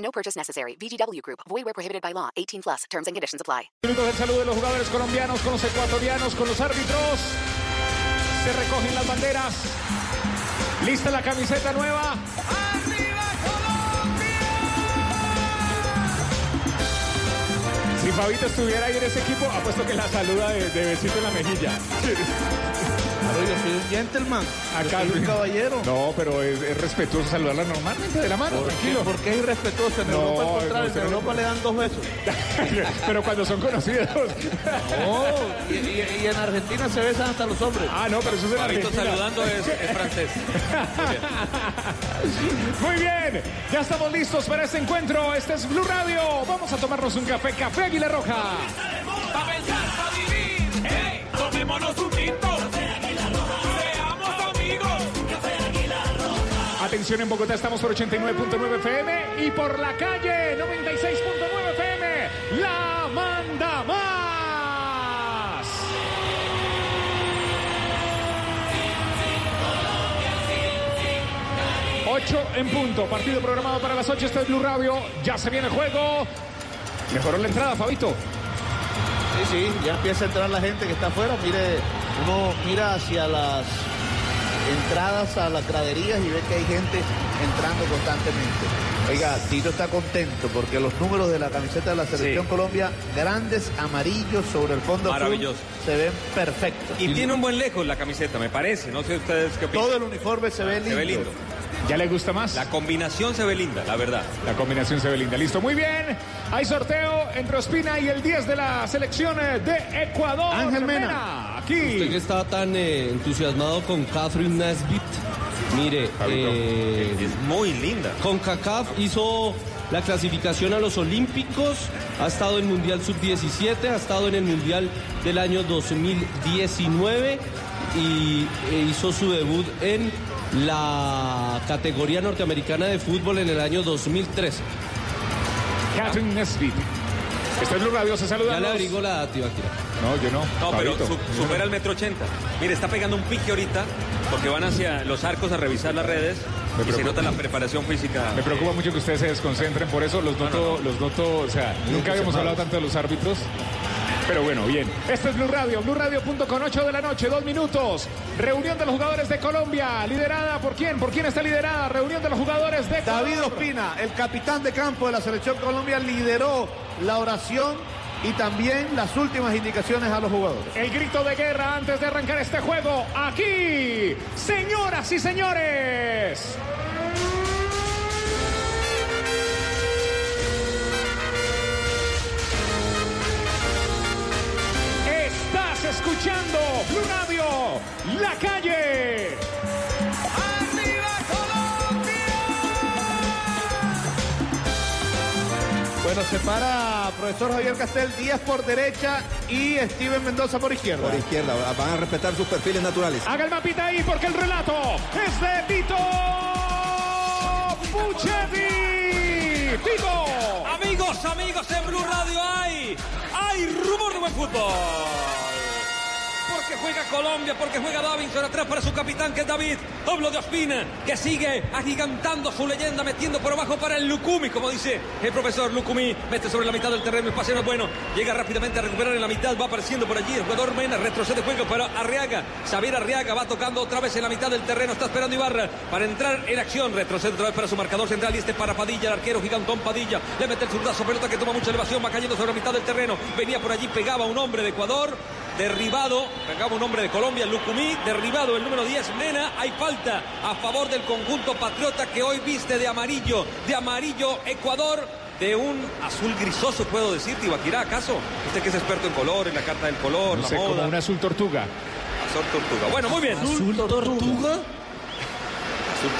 No purchase necessary. VGW Group. Void where prohibited by law. 18 plus. Terms and conditions apply. Minutos del saludo de los jugadores colombianos con los ecuatorianos, con los árbitros. Se recogen las banderas. Lista la camiseta nueva. Si Fabito estuviera ahí en ese equipo, apuesto que la saluda de, de besito en la mejilla. Claro, yo soy un gentleman. Acá yo soy un caballero. No, pero es, es respetuoso saludarla normalmente de la mano, ¿Por qué? tranquilo. ¿Por qué es irrespetuoso? En No, Europa al contrario, no sé. en Europa le dan dos besos. pero cuando son conocidos. No, y, y- y en Argentina se besan hasta los hombres. Ah, no, pero eso es en Argentina. saludando es, es francés. Muy bien, ya estamos listos para este encuentro. Este es Blue Radio. Vamos a tomarnos un café, café Águila Roja. Pa' pensar, pa' vivir. ¡Ey! Tomémonos un tinto. Atención en Bogotá, estamos por 89.9 FM y por la calle 96.9 FM. La manda más. Ocho en punto, partido programado para las 8, este es Blue Radio, ya se viene el juego. Mejoró la entrada, Fabito. Sí, sí, ya empieza a entrar la gente que está afuera. Mire, uno mira hacia las entradas a las graderías y ve que hay gente entrando constantemente. Oiga, Tito está contento porque los números de la camiseta de la Selección Sí. Colombia, grandes amarillos sobre el fondo azul, Maravilloso. se ven perfectos. Y tiene un buen lejos la camiseta, me parece. No sé ustedes qué opinan. Todo el uniforme se ve lindo. Se ve lindo. ¿Ya le gusta más? La combinación se ve linda, la verdad. La combinación se ve linda. Listo, muy bien. Hay sorteo entre Ospina y el 10 de la selección eh, de Ecuador. Ángel Mena. Aquí. que está tan eh, entusiasmado con Catherine Nesbitt, mire, eh, Es muy linda. con CACAF hizo la clasificación a los Olímpicos, ha estado en Mundial Sub-17, ha estado en el Mundial del año 2019 y eh, hizo su debut en la categoría norteamericana de fútbol en el año 2013. Catherine Nesbitt. Este es Blue Radio, se saluda. Ya le abrigo la data, Ibaquira. No, yo no. No, pero su- supera el metro ochenta. Mire, está pegando un pique ahorita porque van hacia los arcos a revisar las redes Me y se preocupa. nota la preparación física. Me preocupa mucho que ustedes se desconcentren, por eso los noto, los noto, o sea, nunca habíamos hablado tanto de los árbitros. Pero bueno, bien. Este es Blue Radio, Blue Radio punto con 8 de la noche, dos minutos. Reunión de los jugadores de Colombia, liderada por quién, por quién está liderada. Reunión de los jugadores de. David Ospina, el capitán de campo de la Selección Colombia, lideró la oración y también las últimas indicaciones a los jugadores. El grito de guerra antes de arrancar este juego. Aquí, señoras y señores. Escuchando Blue Radio, la calle. ¡Arriba Colombia! Bueno, se para profesor Javier Castel, Díaz por derecha y Steven Mendoza por izquierda. Por izquierda, van a respetar sus perfiles naturales. Haga el mapita ahí porque el relato es de Tito Puchetti. Tito. Amigos, amigos en Blue Radio hay, hay rumor de buen fútbol. Juega Colombia, porque juega Davinson atrás para su capitán que es David. Hablo de Ospina, que sigue agigantando su leyenda, metiendo por abajo para el Lucumi, como dice el profesor Lucumi. Mete sobre la mitad del terreno, el paseo es bueno. Llega rápidamente a recuperar en la mitad, va apareciendo por allí el jugador Mena, retrocede juego para Arriaga. Xavier Arriaga va tocando otra vez en la mitad del terreno, está esperando Ibarra para entrar en acción. Retrocede otra vez para su marcador central y este para Padilla, el arquero gigantón Padilla. Le mete el zurdazo, pelota que toma mucha elevación, va cayendo sobre la mitad del terreno. Venía por allí, pegaba un hombre de Ecuador. Derribado, pegaba un hombre de Colombia, Lucumí, derribado el número 10, Mena, hay falta a favor del conjunto patriota que hoy viste de amarillo, de amarillo Ecuador, de un azul grisoso, puedo decir, Tibaquirá, ¿acaso? Usted que es experto en color, en la carta del color, No la sé, como un azul tortuga. Azul tortuga. Bueno, muy bien. ¿Azul tortuga?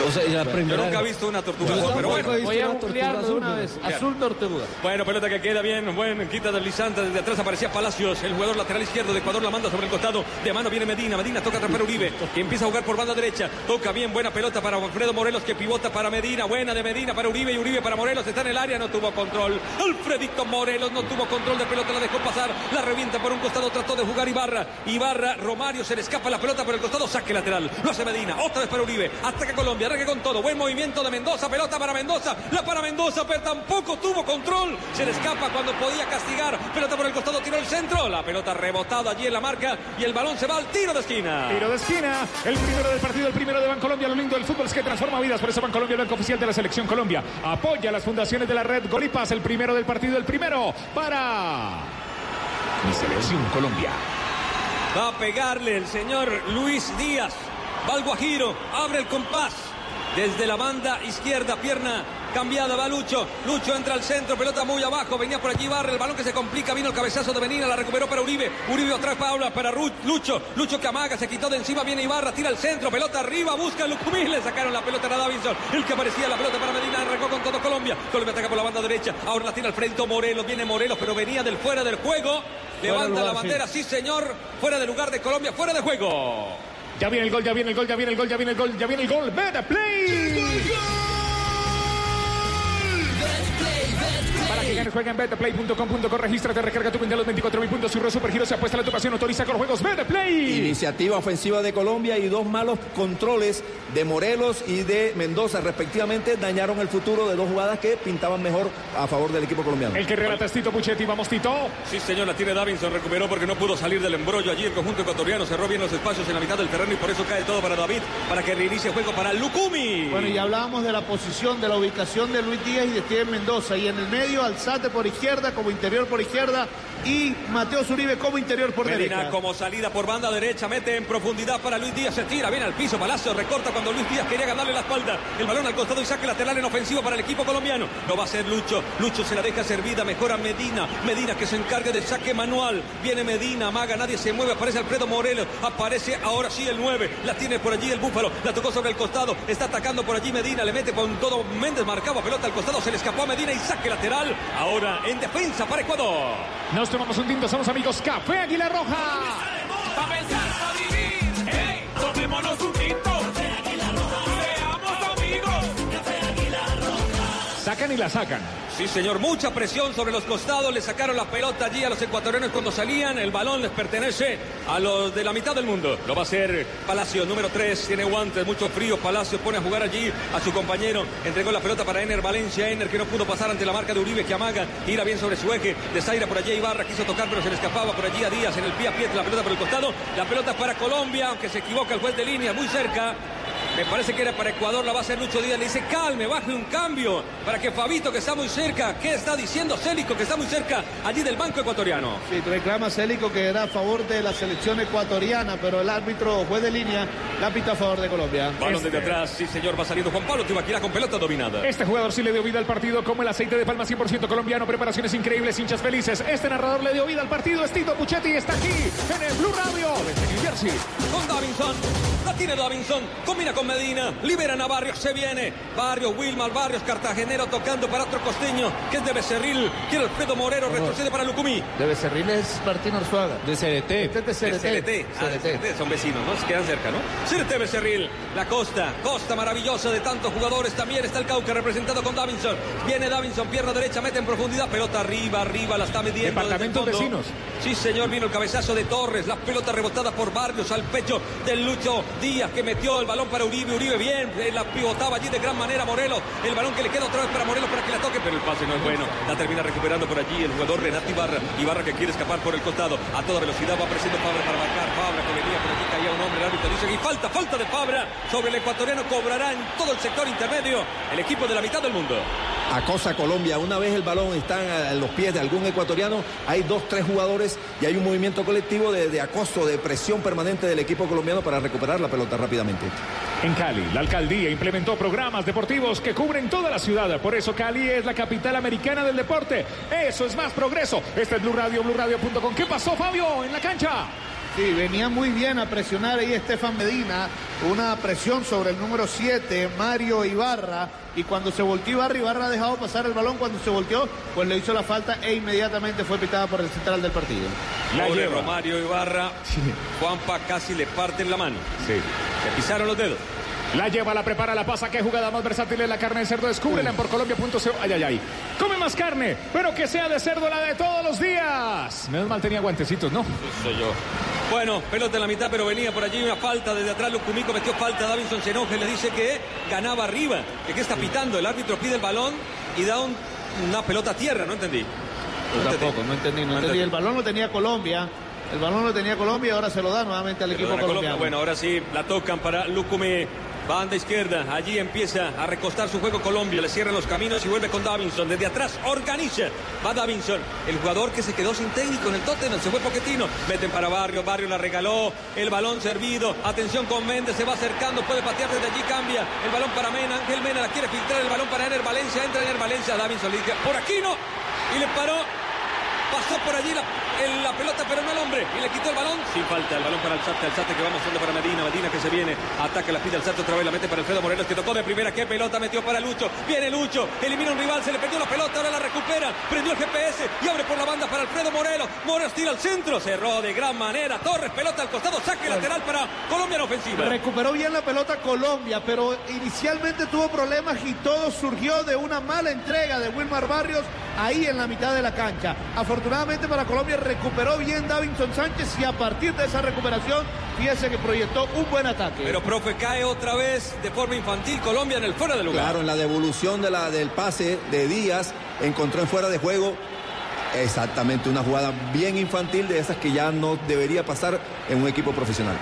O sea, la Yo nunca he visto una tortuga azul, pero bueno. Voy a una una vez. Azul tortuga. Bueno, pelota que queda bien, buen quita deslizante desde atrás aparecía Palacios, el jugador lateral izquierdo de Ecuador la manda sobre el costado, de mano viene Medina, Medina toca atrapar a Uribe, que empieza a jugar por banda derecha, toca bien, buena pelota para Alfredo Morelos que pivota para Medina, buena de Medina para Uribe y Uribe para Morelos, está en el área, no tuvo control, Alfredito Morelos no tuvo control de pelota, la dejó pasar, la revienta por un costado, trató de jugar Ibarra, Ibarra, Romario se le escapa la pelota por el costado, saque lateral, lo hace Medina, otra vez para Uribe, ataca Colombia, arranca con todo, buen movimiento de Mendoza, pelota para Mendoza, la para Mendoza, pero tampoco tuvo control, se le escapa cuando podía castigar, pelota por el costado, tiró el centro, la pelota rebotada allí en la marca y el balón se va al tiro de esquina. Tiro de esquina, el primero del partido, el primero de Bancolombia. Lo lindo del fútbol es que transforma vidas. Por eso Bancolombia, el banco oficial de la Selección Colombia, apoya las fundaciones de la red Golipas. El primero del partido, el primero para mi Selección Colombia. Va a pegarle el señor Luis Díaz. Va Guajiro, abre el compás. Desde la banda izquierda, pierna cambiada, va Lucho. Lucho entra al centro, pelota muy abajo. Venía por allí Barra, el balón que se complica. Vino el cabezazo de Benina, la recuperó para Uribe. Uribe otra Paula para Lucho. Lucho que amaga, se quitó de encima. Viene Ibarra, tira al centro, pelota arriba, busca a Lucumí. Le sacaron la pelota a Davinson. El que aparecía la pelota para Medina, arrancó con todo Colombia. Colombia ataca por la banda derecha. Ahora la tira al frente Morelos. Viene Morelos, pero venía del fuera del juego. Levanta lugar, la bandera, sí señor. Fuera del lugar de Colombia, fuera de juego. Ya viene el gol, ya viene el gol, ya viene el gol, ya viene el gol, ya viene el gol. Better play. Para que ganes, juega en betplay.com.co, regístrate, recarga tu cuenta los 24 mil puntos y Ro Supergiro se apuesta a la tu pasión, autoriza con los juegos Betplay. Iniciativa ofensiva de Colombia y dos malos controles de Morelos y de Mendoza, respectivamente, dañaron el futuro de dos jugadas que pintaban mejor a favor del equipo colombiano. El que relata es Tito Puchetti, vamos Tito. Sí, señor, la tiene Davinson, recuperó porque no pudo salir del embrollo allí. El conjunto ecuatoriano cerró bien los espacios en la mitad del terreno y por eso cae todo para David, para que reinicie el juego para Lucumi. Bueno, y hablábamos de la posición, de la ubicación de Luis Díaz y de Steven Mendoza. Y en el medio, Alzate por izquierda, como interior por izquierda. Y Mateo Zuribe como interior por Medina derecha. como salida por banda derecha, mete en profundidad para Luis Díaz, se tira, viene al piso, Palacio recorta cuando Luis Díaz quería ganarle la espalda. El balón al costado y saque lateral en ofensivo para el equipo colombiano. No va a ser Lucho, Lucho se la deja servida, mejora Medina, Medina que se encargue del saque manual. Viene Medina, amaga, nadie se mueve, aparece Alfredo Morelos, aparece ahora sí el 9, la tiene por allí el Búfalo, la tocó sobre el costado, está atacando por allí Medina, le mete con todo Méndez, marcaba pelota al costado, se le escapó a Medina y saque lateral. Ahora en defensa para Ecuador. Nos tomamos un tinto, somos amigos Café Águila Roja. Pa' pensar, pa' vivir. ¡Ey! Tomémonos un tinto. Seamos amigos. Sacan y la sacan. Sí, señor, mucha presión sobre los costados. Le sacaron la pelota allí a los ecuatorianos cuando salían. El balón les pertenece a los de la mitad del mundo. Lo va a hacer Palacio, número 3. Tiene guantes, mucho frío. Palacio pone a jugar allí a su compañero. Entregó la pelota para Ener Valencia. Ener que no pudo pasar ante la marca de Uribe que amaga. Gira bien sobre su eje. Desaira por allí Ibarra. Quiso tocar, pero se le escapaba por allí a Díaz en el pie a pie. La pelota por el costado. La pelota para Colombia, aunque se equivoca el juez de línea, muy cerca. Me parece que era para Ecuador, la va a hacer Lucho Díaz. Le dice, calme, baje un cambio para que Fabito, que está muy cerca, ¿qué está diciendo Célico, que está muy cerca allí del banco ecuatoriano? Sí, reclama Célico que era a favor de la selección ecuatoriana, pero el árbitro juez de línea la pita a favor de Colombia. Balón desde atrás, sí señor, va saliendo Juan Pablo Tibaquira con pelota dominada. Este jugador sí le dio vida al partido como el aceite de palma 100% colombiano. Preparaciones increíbles, hinchas felices. Este narrador le dio vida al partido. Es Tito Puchetti está aquí en el Blue Radio desde New Jersey. Con Davinson, la tiene Davinson, combina con Medina, liberan a Barrios, se viene. Barrios, Wilmar, Barrios, Cartagenero tocando para otro costeño, que es de Becerril. Quiere Alfredo Morero, retrocede para Lucumí. De Becerril es Martín Arzuaga. De CDT. Este es de De CDT. CLT. Ah, de son vecinos, ¿no? Se quedan cerca, ¿no? CLT Becerril, la costa, costa maravillosa de tantos jugadores. También está el Cauca representado con Davinson. Viene Davinson, pierna derecha, mete en profundidad, pelota arriba, arriba, la está midiendo. desde el Departamentos fondo. vecinos. Sí, señor, vino el cabezazo de Torres, la pelota rebotada por Barrios al pecho del Lucho Díaz que metió el balón para Uribe. Uribe bien, eh, la pivotaba allí de gran manera Morelos. El balón que le queda otra vez para Morelos para que la toque, pero el pase no es bueno. La termina recuperando por allí el jugador Renato Ibarra. Ibarra que quiere escapar por el costado. A toda velocidad va apareciendo Fabra para marcar. Fabra que venía por allí, caía un hombre. El árbitro dice y falta, falta de Fabra sobre el ecuatoriano. Cobrará en todo el sector intermedio el equipo de la mitad del mundo. Acosa Colombia. Una vez el balón está a los pies de algún ecuatoriano, hay dos, tres jugadores y hay un movimiento colectivo de, de acoso, de presión permanente del equipo colombiano para recuperar la pelota rápidamente. En Cali, la alcaldía implementó programas deportivos que cubren toda la ciudad. Por eso Cali es la capital americana del deporte. Eso es más progreso. Este es Blue Radio, BlueRadio.com. ¿Qué pasó, Fabio, en la cancha? Sí, venía muy bien a presionar ahí Estefan Medina, una presión sobre el número 7, Mario Ibarra, y cuando se volteó Ibarra, Ibarra ha dejado pasar el balón, cuando se volteó, pues le hizo la falta e inmediatamente fue pitada por el central del partido. La Pobre lleva. Romario Ibarra. Juanpa casi le parten la mano. Sí. Le pisaron los dedos. La lleva, la prepara, la pasa. Qué jugada más versátil es la carne de cerdo. Descúbrela en porcolombia.co. Ay, ay, ay. Come más carne, pero que sea de cerdo la de todos los días. Menos mal tenía guantecitos, ¿no? Soy yo. Bueno, pelota en la mitad, pero venía por allí una falta desde atrás. Lucumico metió falta. Davinson se enoja y le dice que ganaba arriba. Que qué está pitando. El árbitro pide el balón y da un- una pelota a tierra. No entendí. Yo No tampoco, no entendí, no entendí. El balón lo tenía Colombia, el balón lo tenía Colombia y ahora se lo da nuevamente al equipo Perdona, Colombia. colombiano. Bueno, ahora sí, la tocan para Lucumí. Banda izquierda, allí empieza a recostar su juego Colombia, le cierran los caminos y vuelve con Davinson. Desde atrás organiza, va Davinson, el jugador que se quedó sin técnico en el Tottenham, se fue Poquetino. Meten para Barrio, Barrio la regaló, el balón servido. Atención con Méndez, se va acercando, puede patear desde allí, cambia. El balón para Mena, Ángel Mena la quiere filtrar, el balón para Ener Valencia, entra Ener Valencia, Davinson le dice, por aquí no, y le paró. Pasó por allí la, el- la pelota, pero no el hombre. Y le quitó el balón. Sin falta. El balón para Alzate. Alzate que va mostrando para Medina. Medina que se viene. Ataca, la pide Alzate otra vez. La mete para Alfredo Morelos que tocó de primera. Qué pelota metió para Lucho. Viene Lucho. Elimina un rival. Se le perdió la pelota. Ahora la recupera. Prendió el GPS y abre por la banda para Alfredo Morelos. Morelos tira al centro. Cerró de gran manera. Torres, pelota al costado. Saque lateral para Colombia en ofensiva. Recuperó bien la pelota Colombia, pero inicialmente tuvo problemas y todo surgió de una mala entrega de Wilmar Barrios ahí en la mitad de la cancha. Afortunadamente para Colombia recuperó bien Davinson Sánchez y a partir de esa recuperación, fíjese que proyectó un buen ataque. Pero, profe, cae otra vez de forma infantil Colombia en el fuera de lugar. Claro, en la devolución de la, del pase de Díaz, encontró en fuera de juego exactamente una jugada bien infantil de esas que ya no debería pasar en un equipo profesional.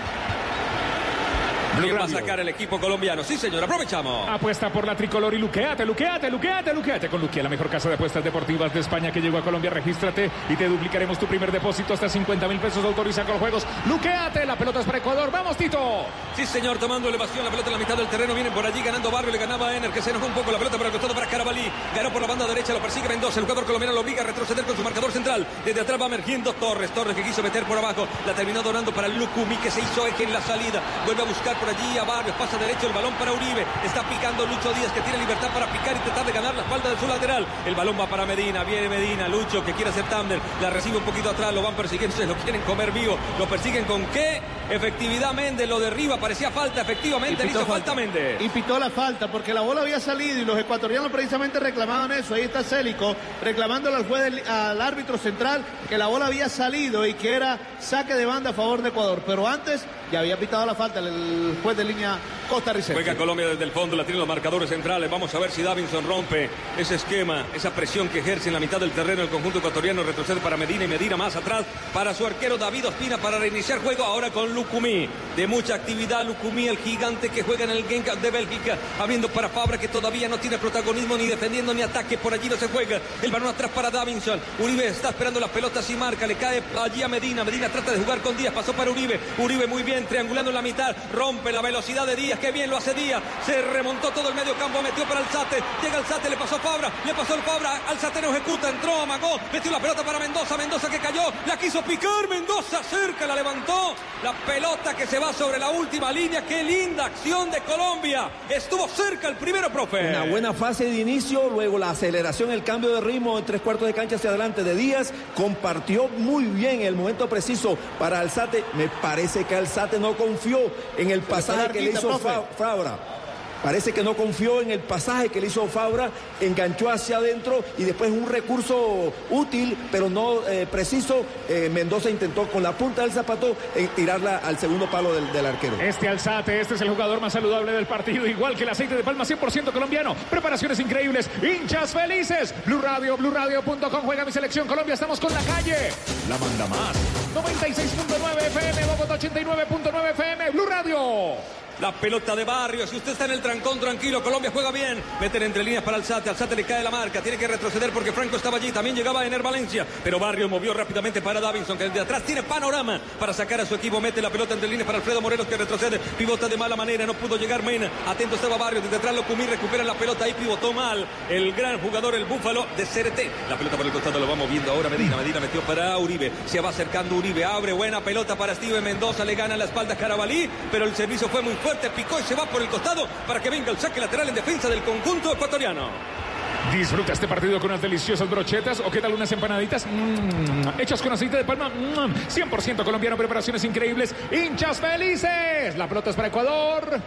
¿Quién va a sacar el equipo colombiano? Sí, señor, aprovechamos. Apuesta por la tricolor y luqueate, luqueate, luqueate, luqueate con Luquea, la mejor casa de apuestas deportivas de España que llegó a Colombia. Regístrate y te duplicaremos tu primer depósito hasta 50 mil pesos. Autoriza con los juegos. Luqueate, la pelota es para Ecuador. Vamos, Tito. Sí, señor, tomando elevación, la pelota en la mitad del terreno, vienen por allí ganando Barrio, le ganaba a Ener, que se enojó un poco, la pelota para el costado para Carabalí, ganó por la banda derecha, lo persigue Mendoza, el jugador colombiano lo obliga a retroceder con su marcador central, desde atrás va emergiendo Torres, Torres que quiso meter por abajo, la terminó donando para Lucumi, que se hizo eje en la salida, vuelve a buscar por allí a Barrios, pasa derecho el balón para Uribe, está picando Lucho Díaz, que tiene libertad para picar y tratar de ganar la espalda de su lateral, el balón va para Medina, viene Medina, Lucho que quiere hacer Tander, la recibe un poquito atrás, lo van persiguiendo, se lo quieren comer vivo, lo persiguen con qué, efectividad Méndez lo derriba, parecía falta, efectivamente, le hizo falta Méndez. Y pitó la falta porque la bola había salido y los ecuatorianos precisamente reclamaban eso. Ahí está Célico reclamándole al juez del- al árbitro central que la bola había salido y que era saque de banda a favor de Ecuador. Pero antes ya había pitado la falta el juez de línea costarricense. Juega Colombia desde el fondo, la tienen los marcadores centrales. Vamos a ver si Davinson rompe ese esquema, esa presión que ejerce en la mitad del terreno el conjunto ecuatoriano. Retrocede para Medina y Medina más atrás para su arquero David Ospina para reiniciar juego ahora con Lucumí. De mucha actividad, Lucumí, el gigante que juega en el Genk de Bélgica, abriendo para Fabra que todavía no tiene protagonismo ni defendiendo ni ataque. Por allí no se juega. El balón atrás para Davinson. Uribe está esperando las pelotas y marca. Le cae allí a Medina. Medina trata de jugar con Díaz. Pasó para Uribe. Uribe muy bien, triangulando en la mitad. Rompe la velocidad de Díaz. Qué bien lo hace Díaz. Se remontó todo el medio campo. Metió para Alzate. Llega Alzate. Le pasó Fabra. Le pasó el Fabra. Alzate no ejecuta. Entró, amagó. Metió la pelota para Mendoza. Mendoza que cayó. La quiso picar. Mendoza cerca. La levantó. La pelota que se va sobre la última línea. Qué linda acción de Colombia. Estuvo cerca el primero, profe. Una buena fase de inicio, luego la aceleración, el cambio de ritmo en tres cuartos de cancha hacia adelante de Díaz. Compartió muy bien el momento preciso para Alzate. Me parece que Alzate no confió en el pasaje que le hizo profe. Fa- Fabra. Parece que no confió en el pasaje que le hizo Fabra, enganchó hacia adentro y después un recurso útil, pero no eh, preciso. eh, Mendoza intentó con la punta del zapato eh, tirarla al segundo palo del, del arquero. Este Alzate, este es el jugador más saludable del partido, igual que el aceite de palma 100% colombiano. Preparaciones increíbles, hinchas felices. Blue Radio, BlueRadio.com juega mi selección Colombia. Estamos con la calle. La manda más. 96.9 FM, Bogotá 89.9 FM, Blue Radio. La pelota de barrio. Si usted está en el trancón, tranquilo. Colombia juega bien. Meten entre líneas para Alzate. Alzate le cae la marca. Tiene que retroceder porque Franco estaba allí. También llegaba Ener Valencia. Pero Barrio movió rápidamente para Davinson, que desde atrás tiene panorama para sacar a su equipo. Mete la pelota entre líneas para Alfredo Morelos, que retrocede. Pivota de mala manera. No pudo llegar Mena. Atento estaba Barrio. Desde atrás Locumí recupera la pelota. Ahí pivotó mal. El gran jugador, el Búfalo de CRT. La pelota por el costado lo va moviendo ahora Medina. Medina metió para Uribe. Se va acercando Uribe. Abre buena pelota para Steven Mendoza. Le gana la espalda a Carabalí. Pero el servicio fue muy fuerte. Picó y se va por el costado para que venga el saque lateral en defensa del conjunto ecuatoriano. Disfruta este partido con unas deliciosas brochetas o qué tal unas empanaditas mm, hechas con aceite de palma. Mm, 100% colombiano, preparaciones increíbles. Hinchas felices. La pelota es para Ecuador.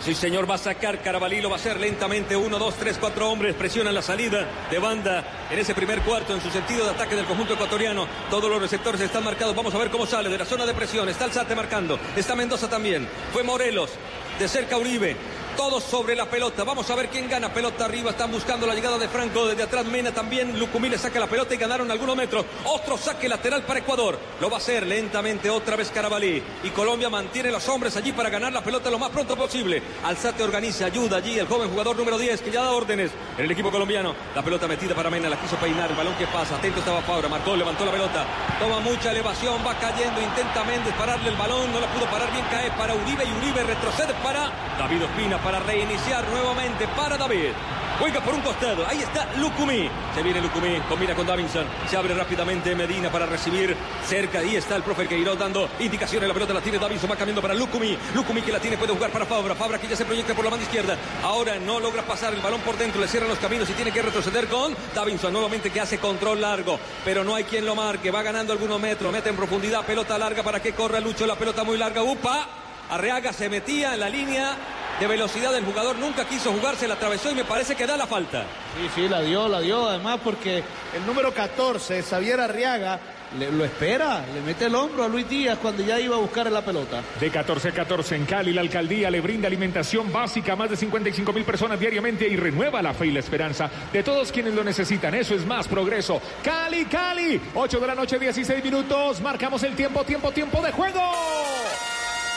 Sí, señor, va a sacar Carabalí, lo va a hacer lentamente. Uno, dos, tres, cuatro hombres presionan la salida de banda en ese primer cuarto en su sentido de ataque del conjunto ecuatoriano. Todos los receptores están marcados. Vamos a ver cómo sale de la zona de presión. Está Alzate marcando. Está Mendoza también. Fue Morelos. De cerca Uribe. Todos sobre la pelota. Vamos a ver quién gana. Pelota arriba. Están buscando la llegada de Franco. Desde atrás Mena también. Lucumí le saca la pelota y ganaron algunos metros. Otro saque lateral para Ecuador. Lo va a hacer lentamente otra vez Carabalí. Y Colombia mantiene los hombres allí para ganar la pelota lo más pronto posible. Alzate organiza, ayuda allí el joven jugador número 10 que ya da órdenes en el equipo colombiano. La pelota metida para Mena. La quiso peinar. El balón que pasa. Atento estaba Fabra. Marcó, levantó la pelota. Toma mucha elevación. Va cayendo. Intenta Méndez pararle el balón. No la pudo parar bien. Cae para Uribe y Uribe retrocede para David Ospina para reiniciar nuevamente para David. Juega por un costado. Ahí está Lucumí. Se viene Lucumí. Combina con Davinson. Se abre rápidamente Medina para recibir cerca. Ahí está el profe Queiroz dando indicaciones. La pelota la tiene Davinson. Va cambiando para Lucumí. Lucumí que la tiene puede jugar para Fabra. Fabra que ya se proyecta por la banda izquierda. Ahora no logra pasar el balón por dentro. Le cierran los caminos y tiene que retroceder con Davinson. Nuevamente que hace control largo. Pero no hay quien lo marque. Va ganando algunos metros. Mete en profundidad. Pelota larga para que corra Lucho. La pelota muy larga. Upa. Arreaga se metía en la línea de velocidad del jugador, nunca quiso jugarse, la atravesó y me parece que da la falta. Sí, sí, la dio, la dio, además porque el número 14, Xavier Arriaga, le- lo espera, le mete el hombro a Luis Díaz cuando ya iba a buscar la pelota. De 14 a 14 en Cali, la alcaldía le brinda alimentación básica a más de 55 mil personas diariamente y renueva la fe y la esperanza de todos quienes lo necesitan. Eso es más progreso. Cali, Cali, 8 de la noche, 16 minutos. Marcamos el tiempo, tiempo, tiempo de juego.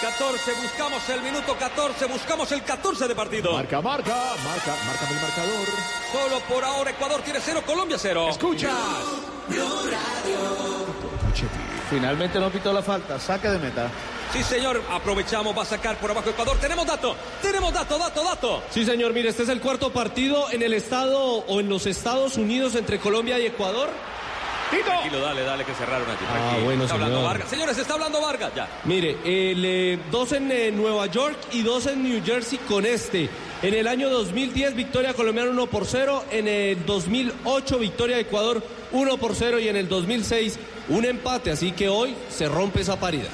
14, buscamos el minuto 14, buscamos el 14 de partido. Marca, marca, marca, marca el marcador. Solo por ahora Ecuador tiene cero, Colombia cero. Escucha. Finalmente no pitó la falta, saque de meta. Sí, señor, aprovechamos, va a sacar por abajo Ecuador. Tenemos dato, tenemos dato, dato, dato. Sí, señor, mire, este es el cuarto partido en el estado o en los Estados Unidos entre Colombia y Ecuador. Tito. Tranquilo, dale, dale, que cerraron allí. Ah, tranquilo. bueno, está hablando. Vargas. Señores, está hablando Vargas, ya. Mire, el, eh, dos en eh, Nueva York y dos en New Jersey con este. En el año 2010, victoria colombiana 1 por 0. En el 2008, victoria de Ecuador 1 por 0. Y en el 2006, un empate. Así que hoy se rompe esa paridad.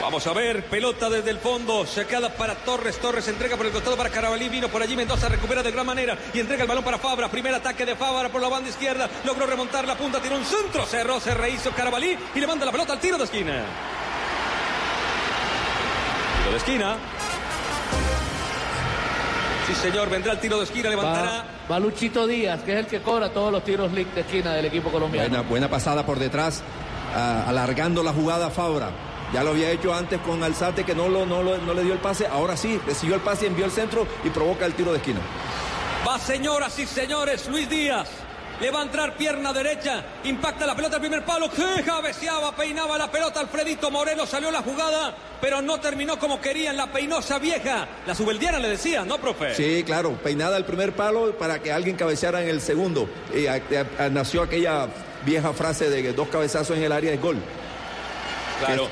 Vamos a ver, pelota desde el fondo, sacada para Torres, Torres entrega por el costado para Carabalí, vino por allí, Mendoza recupera de gran manera y entrega el balón para Fabra, primer ataque de Fabra por la banda izquierda, logró remontar la punta, tiró un centro, cerró, se rehizo Carabalí y le manda la pelota al tiro de esquina. Tiro de esquina. Sí, señor, vendrá el tiro de esquina, levantará. Va, va Luchito Díaz, que es el que cobra todos los tiros de esquina del equipo colombiano. Buena, buena pasada por detrás, alargando la jugada a Fabra. Ya lo había hecho antes con Alzate que no, lo, no, lo- no le dio el pase. Ahora sí, recibió el pase, envió el centro y provoca el tiro de esquina. Va, señoras y señores, Luis Díaz. Le va a entrar pierna derecha. Impacta la pelota al primer palo. Que cabeceaba, peinaba la pelota. Alfredito Moreno salió la jugada, pero no terminó como querían. La peinosa vieja. La subeldiana le decía, ¿no, profe? Sí, claro, peinada el primer palo para que alguien cabeceara en el segundo. Y a- a- nació aquella vieja frase de que dos cabezazos en el área es gol. Claro.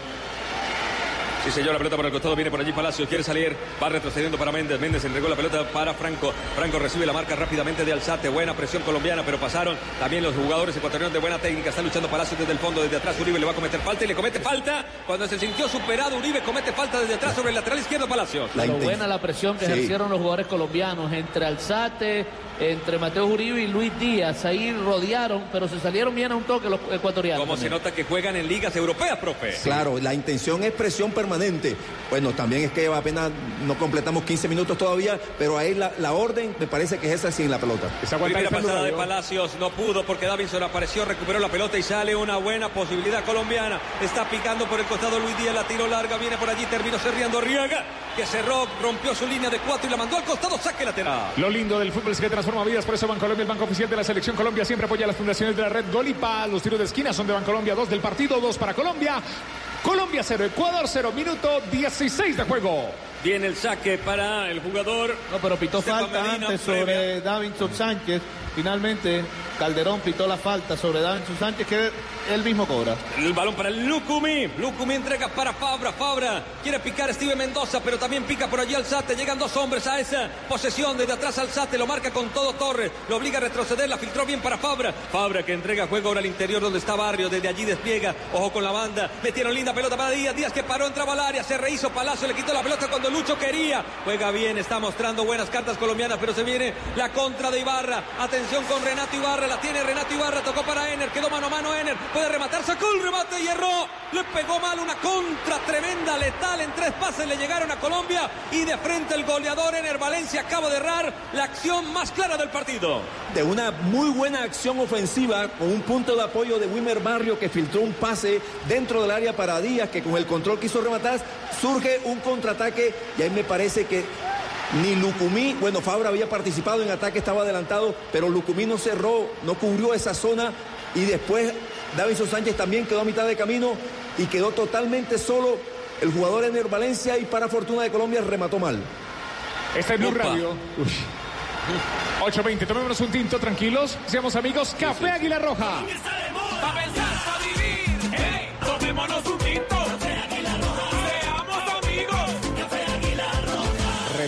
Sí, señor, la pelota por el costado, viene por allí Palacios, quiere salir, va retrocediendo para Méndez, Méndez entregó la pelota para Franco, Franco recibe la marca rápidamente de Alzate, buena presión colombiana, pero pasaron también los jugadores ecuatorianos de buena técnica, está luchando Palacios desde el fondo, desde atrás Uribe le va a cometer falta y le comete falta, cuando se sintió superado Uribe comete falta desde atrás sobre el lateral izquierdo Palacios. La buena la presión que Sí. ejercieron los jugadores colombianos entre Alzate, entre Mateo Uribe y Luis Díaz. Ahí rodearon, pero se salieron bien a un toque los ecuatorianos. Como se nota que juegan en ligas europeas, profe. Claro, la intención es presión permanente. Bueno, también es que apenas no completamos 15 minutos todavía, pero ahí la, la orden me parece que es esa sin la pelota. Primera pasada de Palacios, no pudo porque Davinson apareció, recuperó la pelota y sale una buena posibilidad colombiana. Está picando por el costado Luis Díaz, la tiro larga, viene por allí, terminó cerriendo Riaga, que cerró, rompió su línea de cuatro y la mandó al costado, saque lateral. Lo lindo del fútbol es que transforma vidas, por eso Bancolombia, el banco oficial de la selección Colombia, siempre apoya a las fundaciones de la red Golipa. Los tiros de esquina son de Bancolombia, dos del partido, dos para Colombia. Colombia 0, Ecuador 0, minuto 16 de juego. Viene el saque para el jugador. No, pero pitó falta Medina, antes previa. sobre Davinson Sánchez. Finalmente, Calderón pitó la falta sobre Davinson Sánchez que él mismo cobra. El balón para Lucumí. Lucumí entrega para Fabra. Fabra quiere picar a Steven Mendoza, pero también pica por allí Alzate. Llegan dos hombres a esa posesión. Desde atrás Alzate lo marca con todo Torres. Lo obliga a retroceder. La filtró bien para Fabra. Fabra que entrega juego ahora al interior donde está Barrio. Desde allí despliega. Ojo con la banda. Metieron linda pelota para Díaz. Díaz que paró, entraba al área. Se rehizo Palacio. Le quitó la pelota cuando Lucho quería. Juega bien. Está mostrando buenas cartas colombianas. Pero se viene la contra de Ibarra. Atención con Renato Ibarra. La tiene Renato Ibarra. Tocó para Ener. Quedó mano a mano Ener. Puede rematar. Sacó el remate y erró. Le pegó mal una contra tremenda, letal. En tres pases le llegaron a Colombia. Y de frente el goleador Ener Valencia acaba de errar la acción más clara del partido. de una muy buena acción ofensiva con un punto de apoyo de Wimmer Barrio que filtró un pase dentro del área para Díaz que con el control quiso rematar, surge un contraataque y ahí me parece que ni Lucumí, bueno, Fabra había participado en ataque, estaba adelantado, pero Lucumí no cerró, no cubrió esa zona y después Davison Sánchez también quedó a mitad de camino y quedó totalmente solo el jugador Ener Valencia y para fortuna de Colombia remató mal. Este es Blue Opa. Radio. Uy. 8.20, tomémonos un tinto, tranquilos. Seamos amigos. Café Águila Roja. Pa' pensar, pa' vivir. Hey, tomémonos un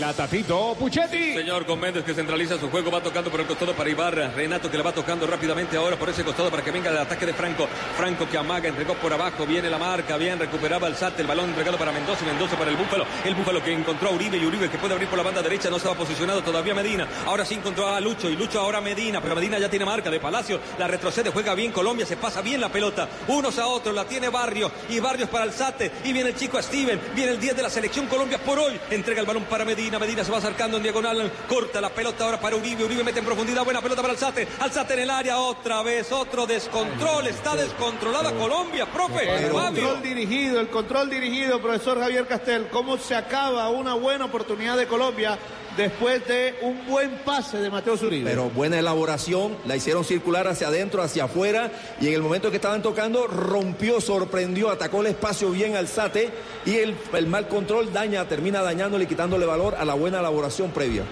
Relata Tito Puchetti. Señor con Méndez que centraliza su juego, va tocando por el costado para Ibarra. Renato que la va tocando rápidamente ahora por ese costado para que venga el ataque de Franco. Franco que amaga, entregó por abajo, viene la marca, bien recuperaba el Sate, el balón entregado para Mendoza Mendoza para el Búfalo. El Búfalo que encontró a Uribe y Uribe que puede abrir por la banda derecha, no estaba posicionado todavía Medina. Ahora sí encontró a Lucho y Lucho ahora Medina, pero Medina ya tiene marca de Palacio. La retrocede, juega bien Colombia, se pasa bien la pelota. Unos a otros, la tiene Barrio y Barrios para el Sate. Y viene el chico Steven, viene el 10 de la selección Colombia por hoy. Entrega el balón para Medina, Medina se va acercando en diagonal, corta la pelota ahora para Uribe, Uribe mete en profundidad, buena pelota para Alzate, Alzate en el área, otra vez, otro descontrol, está descontrolada Colombia, profe, El control dirigido, el control dirigido, profesor Javier Castel. ¿Cómo se acaba una buena oportunidad de Colombia después de un buen pase de Mateo Zuribe? Pero buena elaboración, la hicieron circular hacia adentro, hacia afuera, y en el momento que estaban tocando, rompió, sorprendió, atacó el espacio bien al Sate, y el, el mal control daña, termina dañándole y quitándole valor a la buena elaboración previa.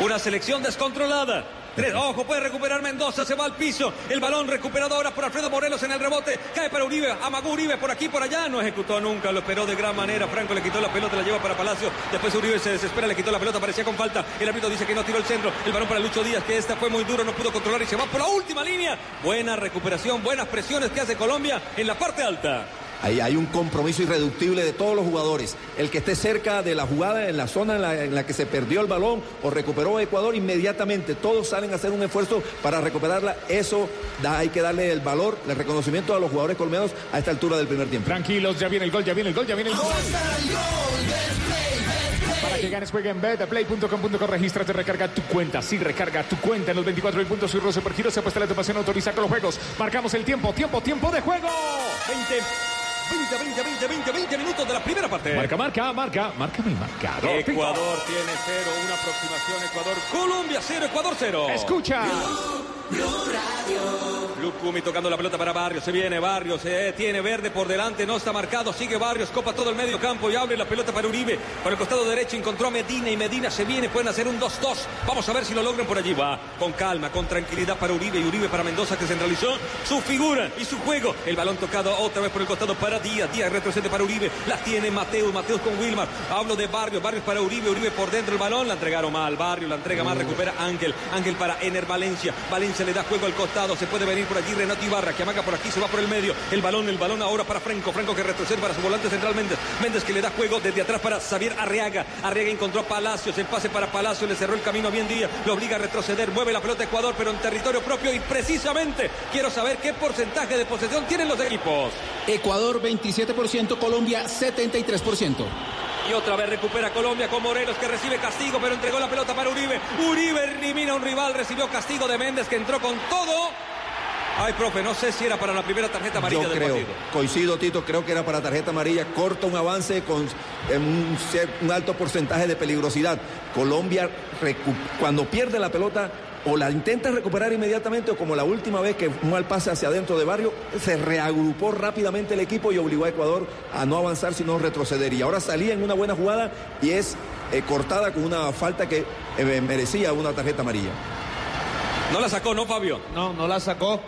Una selección descontrolada. Tres, ojo, puede recuperar Mendoza, se va al piso. El balón recuperado ahora por Alfredo Morelos en el rebote. Cae para Uribe, amagó Uribe por aquí, por allá. No ejecutó nunca, lo esperó de gran manera. Franco le quitó la pelota, la lleva para Palacio. Después Uribe se desespera, le quitó la pelota, parecía con falta. El árbitro dice que no tiró el centro. El balón para Lucho Díaz, que esta fue muy duro, no pudo controlar y se va por la última línea. Buena recuperación, buenas presiones que hace Colombia en la parte alta. Ahí hay un compromiso irreductible de todos los jugadores. El que esté cerca de la jugada, en la zona en la, en la que se perdió el balón o recuperó Ecuador, inmediatamente todos salen a hacer un esfuerzo para recuperarla. Eso da, hay que darle el valor, el reconocimiento a los jugadores colombianos a esta altura del primer tiempo. Tranquilos, ya viene el gol, ya viene el gol, ya viene el gol. Para que ganes, juega en betplay.com.co, regístrate, recarga tu cuenta. Sí, recarga tu cuenta en los 24 mil puntos. Soy Rose Supergiro, se apuesta la pasión, autoriza con los juegos. Marcamos el tiempo, tiempo, tiempo de juego. 20, 20, 20, 20, 20, 20 minutos de la primera parte. Marca, marca, marca, márcame el marcador. Ecuador tiene cero, una aproximación Ecuador. Colombia cero, Ecuador cero. Escucha. Lucumi tocando la pelota para Barrios. Se viene Barrios. Se tiene verde por delante. No está marcado. Sigue Barrios. Copa todo el medio campo y abre la pelota para Uribe. Por el costado derecho encontró a Medina y Medina se viene. Pueden hacer un 2-2. Vamos a ver si lo logran por allí. Va con calma, con tranquilidad para Uribe y Uribe para Mendoza que centralizó su figura y su juego. El balón tocado otra vez por el costado para Díaz. Díaz retrocede para Uribe. La tiene Mateo. Mateo con Wilmar. Hablo de Barrios. Barrios para Uribe. Uribe por dentro el balón. La entregaron mal. Barrio la entrega mal. Recupera Ángel. Ángel para Ener Valencia. Valencia le da juego al costado. Se puede venir por allí Renato Ibarra, que amaga por aquí, se va por el medio. El balón, el balón ahora para Franco. Franco que retrocede para su volante central Méndez. Méndez que le da juego desde atrás para Xavier Arriaga. Arriaga encontró a Palacios, el pase para Palacios, le cerró el camino bien día, lo obliga a retroceder, mueve la pelota Ecuador, pero en territorio propio y precisamente quiero saber qué porcentaje de posesión tienen los equipos. Ecuador 27%, Colombia 73%. Y otra vez recupera Colombia con Morelos que recibe castigo, pero entregó la pelota para Uribe. Uribe elimina a un rival, recibió castigo de Méndez que entró con todo. Ay, profe, no sé si era para la primera tarjeta amarilla Yo del creo, partido. coincido Tito, creo que era para tarjeta amarilla, corta un avance con un, alto porcentaje de peligrosidad. Colombia cuando pierde la pelota o la intenta recuperar inmediatamente o como la última vez que un mal pase hacia adentro de barrio, se reagrupó rápidamente el equipo y obligó a Ecuador a no avanzar sino retroceder. Y ahora salía en una buena jugada y es eh, cortada con una falta que eh, merecía una tarjeta amarilla. No la sacó, ¿no, Fabio? No, no la sacó.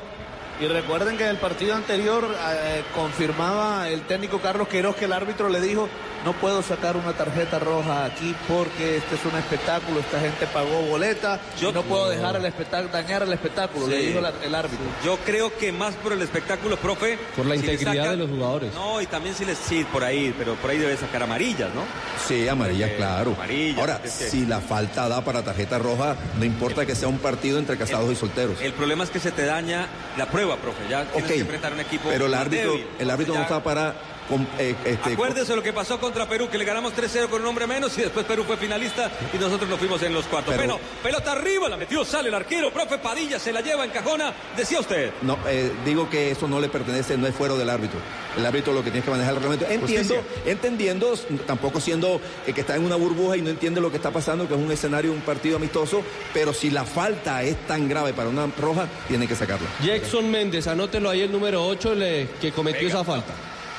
Y recuerden que en el partido anterior eh, confirmaba el técnico Carlos Queiroz que el árbitro le dijo, no puedo sacar una tarjeta roja aquí porque este es un espectáculo, esta gente pagó boleta, Yo- no puedo dejar el espectáculo, dañar el espectáculo, le Sí. dijo la- el árbitro. Yo creo que más por el espectáculo, profe. Por la si le integridad saca- de los jugadores. No, y también si les sí, por ahí, pero por ahí debe sacar amarillas, ¿no? Sí, amarilla, Porque claro. amarilla, Ahora, es que- si la falta da para tarjeta roja, no importa que sea un partido entre casados y solteros. El problema es que se te daña la prueba, profe. Ya tienes Ok, que enfrentar un equipo pero el árbitro, débil. el árbitro no está para com- eh, este, Acuérdese lo que pasó contra Perú, que le ganamos 3-0 con un hombre menos y después Perú fue finalista y nosotros nos fuimos en los cuartos. Pero- bueno, pelota arriba, la metió, sale el arquero, profe Padilla se la lleva en cajona, decía usted. No, eh, digo que eso no le pertenece, no es fuera del árbitro. El árbitro lo que tiene que manejar el reglamento. Entiendo, Justicia. entendiendo, tampoco siendo eh, que está en una burbuja y no entiende lo que está pasando, que es un escenario, un partido amistoso, pero si la falta es tan grave para una roja, tiene que sacarla. Jackson Méndez, anótelo ahí el número 8 le- que cometió esa falta.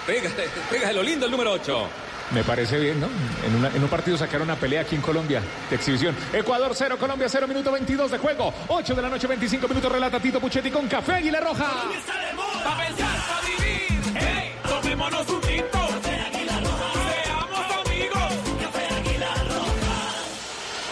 Pega, pega lo lindo el número 8. Me parece bien, ¿no? En, una- en un partido sacaron una pelea aquí en Colombia de exhibición. Ecuador 0, Colombia 0, minuto 22 de juego. 8 de la noche, 25 minutos, relata Tito Puchetti con Café Águila Roja. Pa' pensar, pa' vivir. Hey, tomémonos un tinto.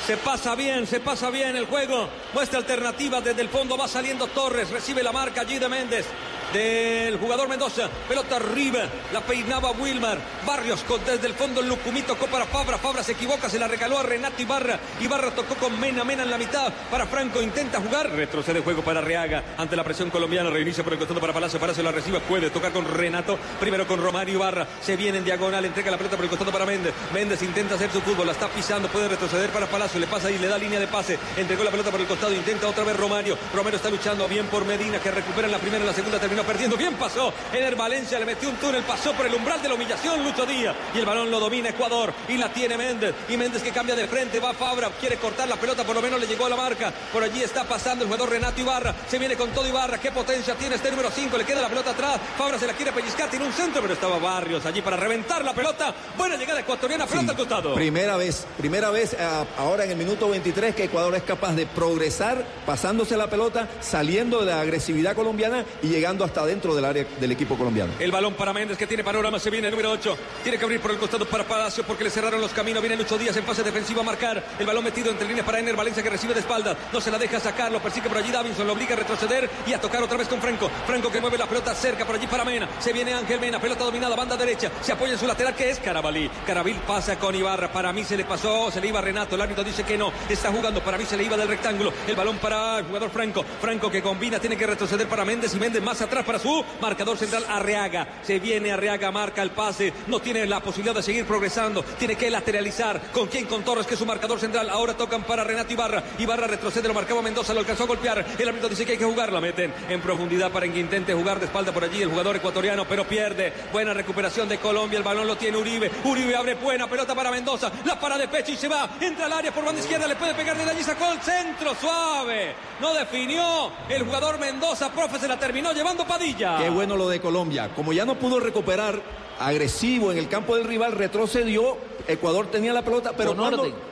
Se pasa bien, se pasa bien el juego. Muestra alternativa desde el fondo. Va saliendo Torres. Recibe la marca allí de Méndez. Del jugador Mendoza. Pelota arriba. La peinaba Wilmar. Barrios con, desde el fondo. Lucumí tocó para Fabra. Fabra se equivoca. Se la regaló a Renato Ibarra. Ibarra tocó con Mena. Mena en la mitad. Para Franco. Intenta jugar. Retrocede juego para Reaga. Ante la presión colombiana. Reinicia por el costado para Palacio. Palacio la recibe. Puede tocar con Renato. Primero con Romario Ibarra. Se viene en diagonal. Entrega la pelota por el costado para Méndez. Méndez intenta hacer su fútbol. La está pisando. Puede retroceder para Palacio. Le pasa y le da línea de pase. Entregó la pelota por el costado. Intenta otra vez Romario. Romero está luchando bien por Medina. Que recupera en la primera. En la segunda terminó perdiendo. Bien pasó. Ener Valencia le metió un túnel. Pasó por el umbral de la humillación. Lucho Díaz. Y el balón lo domina Ecuador. Y la tiene Méndez. Y Méndez que cambia de frente. Va Fabra. Quiere cortar la pelota. Por lo menos le llegó a la marca. Por allí está pasando el jugador Renato Ibarra. Se viene con todo Ibarra. Qué potencia tiene este número 5. Le queda la pelota atrás. Fabra se la quiere pellizcar. Tiene un centro. Pero estaba Barrios allí para reventar la pelota. Buena llegada ecuatoriana. Pelota Sí, al costado. Primera vez, primera vez ah, ahora en el minuto 23 que Ecuador es capaz de progresar pasándose la pelota, saliendo de la agresividad colombiana y llegando hasta dentro del área del equipo colombiano. El balón para Méndez que tiene panorama, se viene el número 8. Tiene que abrir por el costado para Palacio porque le cerraron los caminos. Viene Lucho Díaz en fase defensiva a marcar. El balón metido entre líneas para Ener Valencia que recibe de espaldas. No se la deja sacar, lo persigue por allí Davinson, lo obliga a retroceder y a tocar otra vez con Franco. Franco que mueve la pelota cerca por allí para Mena. Se viene Ángel Mena, pelota dominada, banda derecha. Se apoya en su lateral que es Carabalí. Carabil pasa con Ibarra. Para mí se le pasó, se le iba Renato. El árbitro dice que no. Está jugando, para mí se le iba del rectángulo. El balón para el jugador Franco. Franco que combina, tiene que retroceder para Méndez y Méndez más atrás para su marcador central Arreaga. Se viene Arreaga, marca el pase. No tiene la posibilidad de seguir progresando. Tiene que lateralizar. ¿Con quién? Con Torres, que es su marcador central. Ahora tocan para Renato Ibarra. Ibarra retrocede, lo marcaba Mendoza, lo alcanzó a golpear. El árbitro dice que hay que jugar. La meten en profundidad para que intente jugar de espalda por allí el jugador ecuatoriano, pero pierde. Buena recuperación de Colombia. El balón lo tiene Uribe. Uribe abre buena pelota para Mendoza. La para de pecho y se va. Entra al área por banda izquierda. Le puede pegar de allí. Sacó el centro suave. No definió. El jugador Mendoza, profe, se la terminó llevando Padilla. Qué bueno lo de Colombia. Como ya no pudo recuperar agresivo en el campo del rival, retrocedió. Ecuador tenía la pelota, pero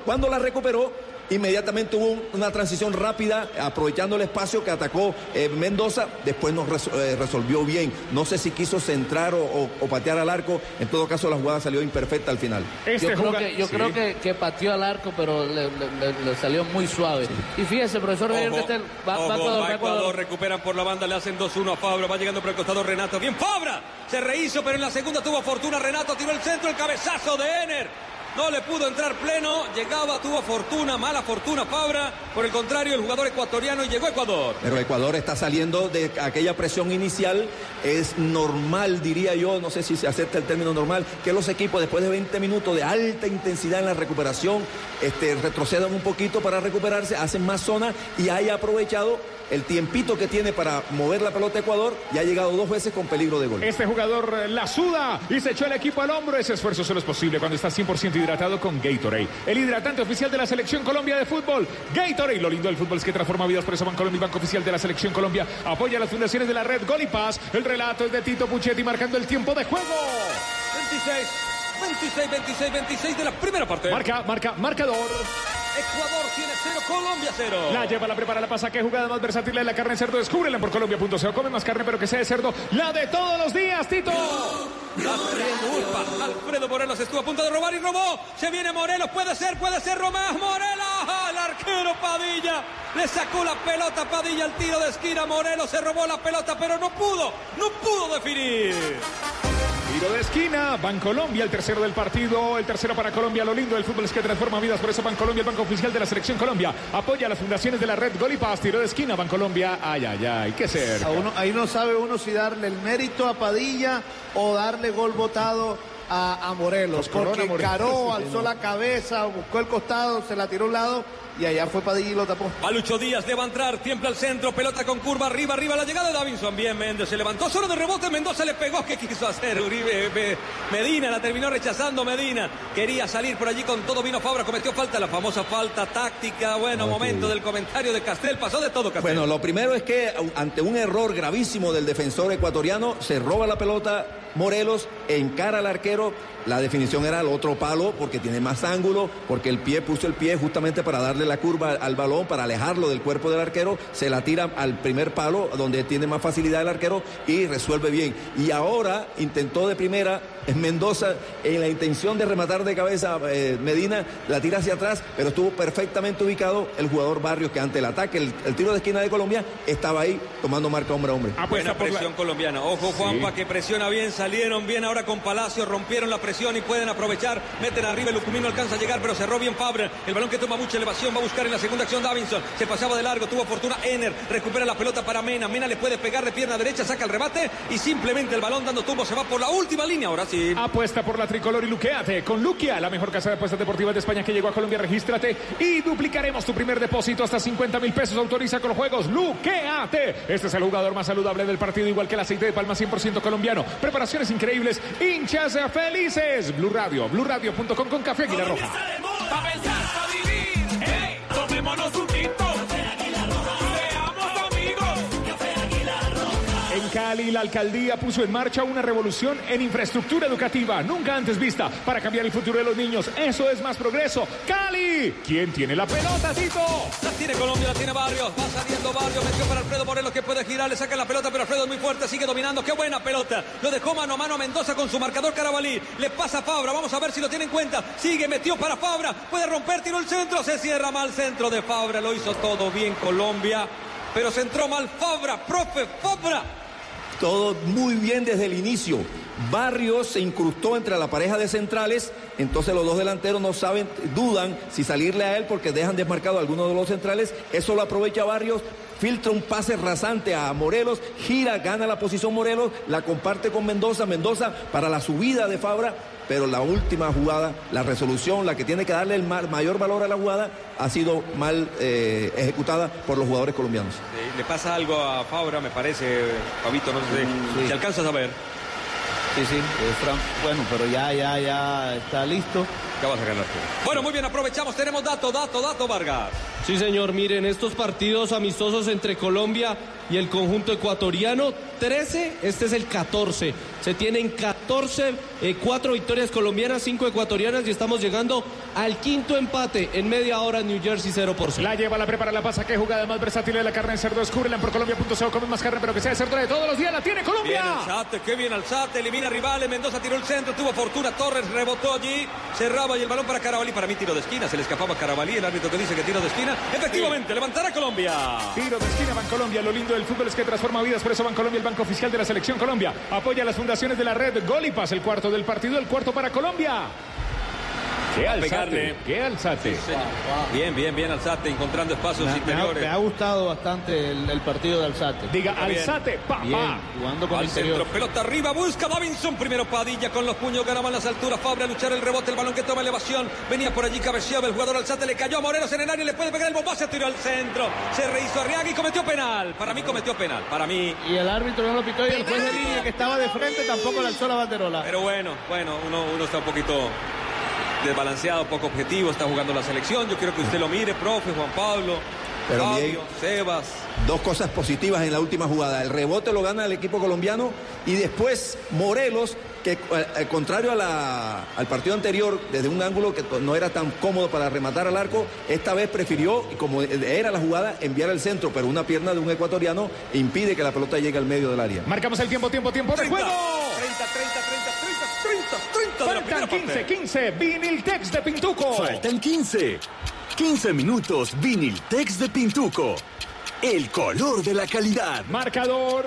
cuando, la recuperó, inmediatamente hubo un- una transición rápida, aprovechando el espacio que atacó eh, Mendoza, después nos res- eh, resolvió bien. No sé si quiso centrar o, o- o patear al arco, en todo caso la jugada salió imperfecta al final. Este yo creo, que, yo creo que, que pateó al arco, pero le, le- le- le salió muy suave. Y fíjese, profesor Ojo, Castel, va, ojo, va a Ecuador, va va a Ecuador, Ecuador. recuperan por la banda, le hacen 2-1 a Fabra, va llegando por el costado Renato, bien Fabra, se rehizo, pero en la segunda tuvo fortuna Renato, tiró el centro, el cabezazo de Ener. No le pudo entrar pleno, llegaba, tuvo fortuna, mala fortuna Fabra. Por el contrario, el jugador ecuatoriano llegó a Ecuador. Pero Ecuador está saliendo de aquella presión inicial. Es normal, diría yo, no sé si se acepta el término normal, que los equipos después de 20 minutos de alta intensidad en la recuperación este, retrocedan un poquito para recuperarse, hacen más zona y haya aprovechado el tiempito que tiene para mover la pelota a Ecuador y ha llegado dos veces con peligro de gol. Este jugador eh, la suda y se echó el equipo al hombro. Ese esfuerzo solo es posible cuando está 100% hidratado con Gatorade. El hidratante oficial de la Selección Colombia de Fútbol. Gatorade, lo lindo del fútbol es que transforma vidas. Por eso Bancolombia, el banco oficial de la Selección Colombia, apoya las fundaciones de la red Gol y Paz. El relato es de Tito Puchetti marcando el tiempo de juego. 26, 26, 26, 26 de la primera parte. Marca, marca, marcador. Ecuador tiene 0, Colombia 0. La lleva, la prepara, la pasa. Qué jugada más versátil la de la carne de cerdo. Descúbrela por colombia.co. Come más carne, pero que sea de cerdo. La de todos los días, Tito. Alfredo Alfredo Morelos estuvo a punto de robar y robó. Se viene Morelos, puede ser, puede ser Romás Morelos. El arquero Padilla le sacó la pelota a Padilla al tiro de esquina. Morelos se robó la pelota, pero no pudo, no pudo definir. Tiro de esquina, Bancolombia, el tercero del partido, el tercero para Colombia. Lo lindo del fútbol es que transforma vidas, por eso Bancolombia, el banco oficial de la selección Colombia, apoya las fundaciones de la red Gol y Paz. Tiro de esquina, Bancolombia, ay, ay, ay, qué ser. Ahí no sabe uno si darle el mérito a Padilla o darle gol votado a, a Morelos. Porque Morelos. Caró alzó la cabeza, buscó el costado, se la tiró a un lado y allá fue Padilla y lo tapó. Palucho Díaz a entrar, tiembla al centro, pelota con curva, arriba, arriba, la llegada de Davinson. Bien, Méndez se levantó solo de rebote, Mendoza le pegó. ¿Qué quiso hacer Uribe? Me- Medina la terminó rechazando Medina. Quería salir por allí con todo, vino Fabra, cometió falta, la famosa falta táctica. Bueno, momento del comentario de Castel, pasó de todo Castel. Bueno, lo primero es que ante un error gravísimo del defensor ecuatoriano, se roba la pelota Morelos, encara al arquero. La definición era al otro palo porque tiene más ángulo, porque el pie puso el pie justamente para darle la curva al balón, para alejarlo del cuerpo del arquero. Se la tira al primer palo, donde tiene más facilidad el arquero y resuelve bien. Y ahora intentó de primera en Mendoza, en la intención de rematar de cabeza eh, Medina, la tira hacia atrás, pero estuvo perfectamente ubicado el jugador Barrios, que ante el ataque, el, el tiro de esquina de Colombia, estaba ahí tomando marca hombre a hombre. Buena presión colombiana. Ojo, Juanpa, que presiona bien. Salieron bien ahora con Palacio. Rompieron la presión y pueden aprovechar. Meten arriba. El Lucumino alcanza a llegar, pero cerró bien Fabra. El balón que toma mucha elevación. Va a buscar en la segunda acción Davinson. Se pasaba de largo. Tuvo fortuna. Ener recupera la pelota para Mena. Mena le puede pegar de pierna derecha. Saca el rebate. Y simplemente el balón dando tumbo se va por la última línea. Ahora sí. Apuesta por la tricolor y luqueate con Luquia, la mejor casa de apuestas deportivas de España que llegó a Colombia. Regístrate y duplicaremos tu primer depósito hasta 50 mil pesos. Autoriza con los juegos. Luqueate. Este es el jugador más saludable del partido, igual que el aceite de palma 100% colombiano. Increíbles. Hinchas felices. Blue Radio, BlueRadio.com con café Aguilar Roja. Pa' pensar, pa' vivir. Hey, tomémonos un En Cali, la alcaldía puso en marcha una revolución en infraestructura educativa nunca antes vista para cambiar el futuro de los niños. Eso es más progreso. Cali, ¿quién tiene la pelota, Tito? La tiene Colombia, la tiene Barrios. Va saliendo Barrios. Metió para Alfredo Morelos que puede girar. Le saca la pelota, pero Alfredo es muy fuerte. Sigue dominando. Qué buena pelota. Lo dejó mano a mano a Mendoza con su marcador Carabalí. Le pasa a Fabra. Vamos a ver si lo tiene en cuenta. Sigue, metió para Fabra. Puede romper, tiró el centro. Se cierra mal centro de Fabra. Lo hizo todo bien Colombia. Pero se entró mal Fabra. Profe Fabra. Todo muy bien desde el inicio. Barrios se incrustó entre la pareja de centrales, entonces los dos delanteros no saben, dudan si salirle a él porque dejan desmarcado a alguno de los centrales. Eso lo aprovecha Barrios, filtra un pase rasante a Morelos, gira, gana la posición Morelos, la comparte con Mendoza, Mendoza para la subida de Fabra, pero la última jugada, la resolución, la que tiene que darle el ma- mayor valor a la jugada, ha sido mal eh, ejecutada por los jugadores colombianos. Sí, le pasa algo a Fabra, me parece, Fabito, no sé. Si alcanzas a ver. Sí, sí, eh, Fran- bueno, pero ya, ya, ya está listo. Acabas de ganar tú. Bueno, muy bien, aprovechamos. Tenemos dato, dato, dato, Vargas. Sí, señor, miren, estos partidos amistosos entre Colombia y el conjunto ecuatoriano, 13, este es el 14. Se tienen 14 14, eh, cuatro victorias colombianas, cinco ecuatorianas y estamos llegando al quinto empate en media hora en New Jersey 0 por 0. La lleva, la prepara, la pasa. Qué jugada más versátil de la carne de cerdo. Descúbrela en porcolombia.co. Come más carne, pero que sea de cerdo de todos los días. La tiene Bien Colombia. Alzate, qué bien Alzate, elimina rivales, Mendoza tiró el centro, tuvo fortuna, Torres rebotó allí, cerraba y el balón para Carabalí, para mí tiro de esquina, se le escapaba a Carabalí, el árbitro que dice que tiro de esquina, efectivamente, levantará Colombia. Tiro de esquina Bancolombia. Lo lindo del fútbol es que transforma vidas. Por eso Bancolombia, el banco oficial de la selección Colombia, apoya las fundaciones de la red Gol y Paz. El cuarto del partido, el cuarto para Colombia. Qué alzate, pegarle. qué alzate. Bien, bien, bien Alzate, encontrando espacios Me, me ha, interiores. me ha gustado bastante el, el partido de Alzate. Diga, Bien. alzate, papá. Bien, jugando con Al el interior. centro, pelota arriba, busca Davinson, primero Padilla con los puños, ganaban las alturas, Fabra a luchar el rebote, el balón que toma elevación, venía por allí, cabeceaba el jugador Alzate, le cayó a Morelos en el área, le puede pegar el bombazo, tiró al centro, se rehizo Arriaga y cometió penal, para mí cometió penal, para mí, Y el árbitro no lo pitó y el juez de línea que estaba de frente tampoco le alzó la banderola. pero bueno, bueno, uno, uno está un poquito desbalanceado, poco objetivo, está jugando la selección, yo quiero que usted lo mire, profe, Juan Pablo, Pero Fabio, bien. Sebas, Dos cosas positivas en la última jugada. El rebote lo gana el equipo colombiano y después Morelos, que eh, al contrario a la- al partido anterior, desde un ángulo que no era tan cómodo para rematar al arco, esta vez prefirió, y como era la jugada, enviar al centro, pero una pierna de un ecuatoriano impide que la pelota llegue al medio del área. Marcamos el tiempo, tiempo, tiempo de 30, juego. 30, 30, 30, 30, 30, 30 de la primera Faltan 15, parte. 15. Viniltex de Pintuco. Faltan 15. 15 minutos Viniltex de Pintuco. El color de la calidad. Marcador.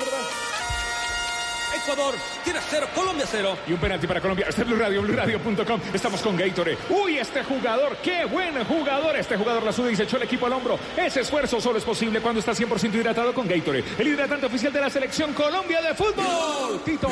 Ecuador tiene cero, Colombia cero. Y un penalti para Colombia. Este es Blue Radio, BlueRadio.com. Estamos con Gatorade. Uy, este jugador, qué buen jugador. Este jugador la suda y se echó el equipo al hombro. Ese esfuerzo solo es posible cuando está 100% hidratado con Gatorade. El hidratante oficial de la selección Colombia de fútbol. Tito.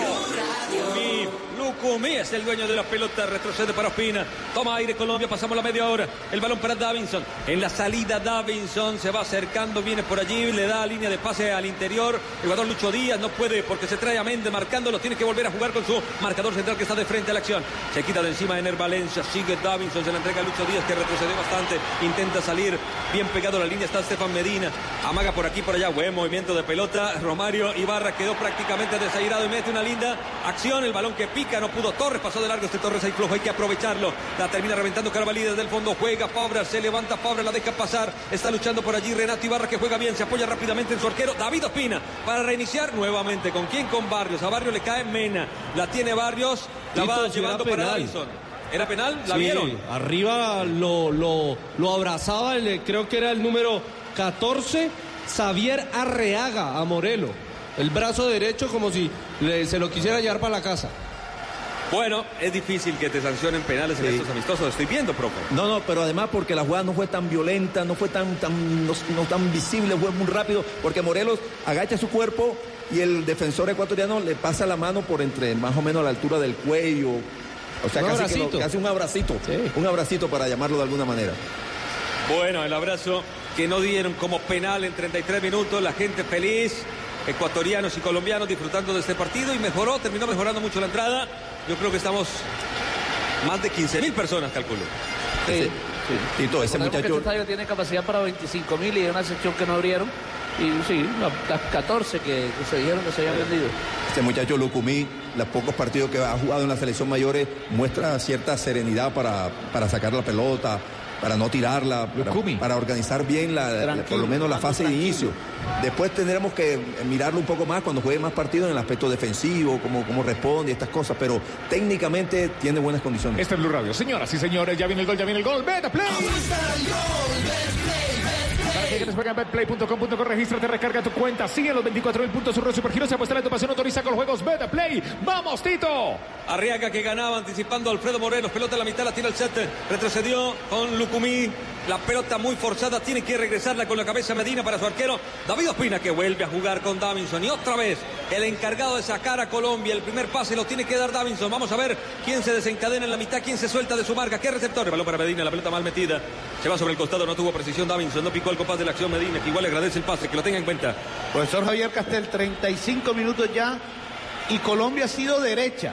Mi Lucumí es el dueño de la pelota, retrocede para Ospina. Toma aire Colombia, pasamos la media hora. El balón para Davinson. En la salida Davinson se va acercando, viene por allí, le da línea de pase al interior. El jugador Lucho Díaz no puede porque se trae a Méndez marcándolo, tiene que volver a jugar con su marcador central que está de frente a la acción. Se quita de encima Ener Valencia, sigue Davinson, se la entrega a Lucho Díaz que retrocede bastante, intenta salir bien pegado a la línea, está Estefan Medina, amaga por aquí por allá, buen movimiento de pelota. Romario Ibarra quedó prácticamente desairado y mete una linda acción, el balón que pica, no pudo Torres, pasó de largo este Torres ahí flojo, hay que aprovecharlo. La termina reventando Carvalí desde el fondo, juega Fabra, se levanta Fabra, la deja pasar, está luchando por allí Renato Ibarra que juega bien, se apoya rápidamente en su arquero David Ospina para reiniciar nuevamente. ¿Con quién? Con Barrios. A Barrios le cae Mena, la tiene Barrios, la Tito, va llevando para. Davison. ¿Era penal? ¿La Sí, vieron? Arriba lo, lo, lo abrazaba, el- creo que era el número 14, Xavier Arreaga a Morelo. El brazo derecho como si le- se lo quisiera llevar para la casa. Bueno, es difícil que te sancionen penales en estos amistosos. Estoy viendo, profe. No, no, pero además porque la jugada no fue tan violenta, no fue tan, tan, no, no tan visible, fue muy rápido, porque Morelos agacha su cuerpo y el defensor ecuatoriano le pasa la mano por entre más o menos a la altura del cuello. O sea, Un casi, que lo- casi un abracito, Sí. un abracito para llamarlo de alguna manera. Bueno, el abrazo que no dieron como penal en 33 minutos. La gente feliz, ecuatorianos y colombianos disfrutando de este partido y mejoró, terminó mejorando mucho la entrada. Yo creo que estamos más de 15 mil personas, calculo. Ese- Tito, ese Recordemos que muchacho, este estadio tiene capacidad para 25 mil y hay una sección que no abrieron. Y sí, la- las 14 que, que se dijeron que se habían vendido. este muchacho Lucumí, los pocos partidos que ha jugado en la selección mayores, muestra cierta serenidad para, para sacar la pelota, para no tirarla, para, organizar bien la, por lo menos la fase de inicio. Después tendremos que mirarlo un poco más cuando juegue más partidos en el aspecto defensivo, cómo, cómo responde, estas cosas, pero técnicamente tiene buenas condiciones. Este es Blue Radio. Señoras y señores, ya viene el gol, ya viene el gol. Beta Play. Juega en betplay.com.co, regístrate, recarga tu cuenta, sigue los 24 mil puntos, Surro Supergiros, apuesta la tu pasión, autoriza con los juegos Beta Play. ¡Vamos, Tito! Arriaga que ganaba anticipando Alfredo Morelos. Pelota a la mitad, la tira el set. Retrocedió con Lucumí. La pelota muy forzada. Tiene que regresarla con la cabeza Medina para su arquero. David Ospina que vuelve a jugar con Davinson. Y otra vez el encargado de sacar a Colombia. El primer pase lo tiene que dar Davinson. Vamos a ver quién se desencadena en la mitad, quién se suelta de su marca. ¿Qué receptor? El balón para Medina. La pelota mal metida. Se va sobre el costado. No tuvo precisión Davinson. No picó el compás de la acción Medina. Que igual le agradece el pase. Que lo tenga en cuenta. Profesor Javier Castel, 35 minutos ya y Colombia ha sido derecha.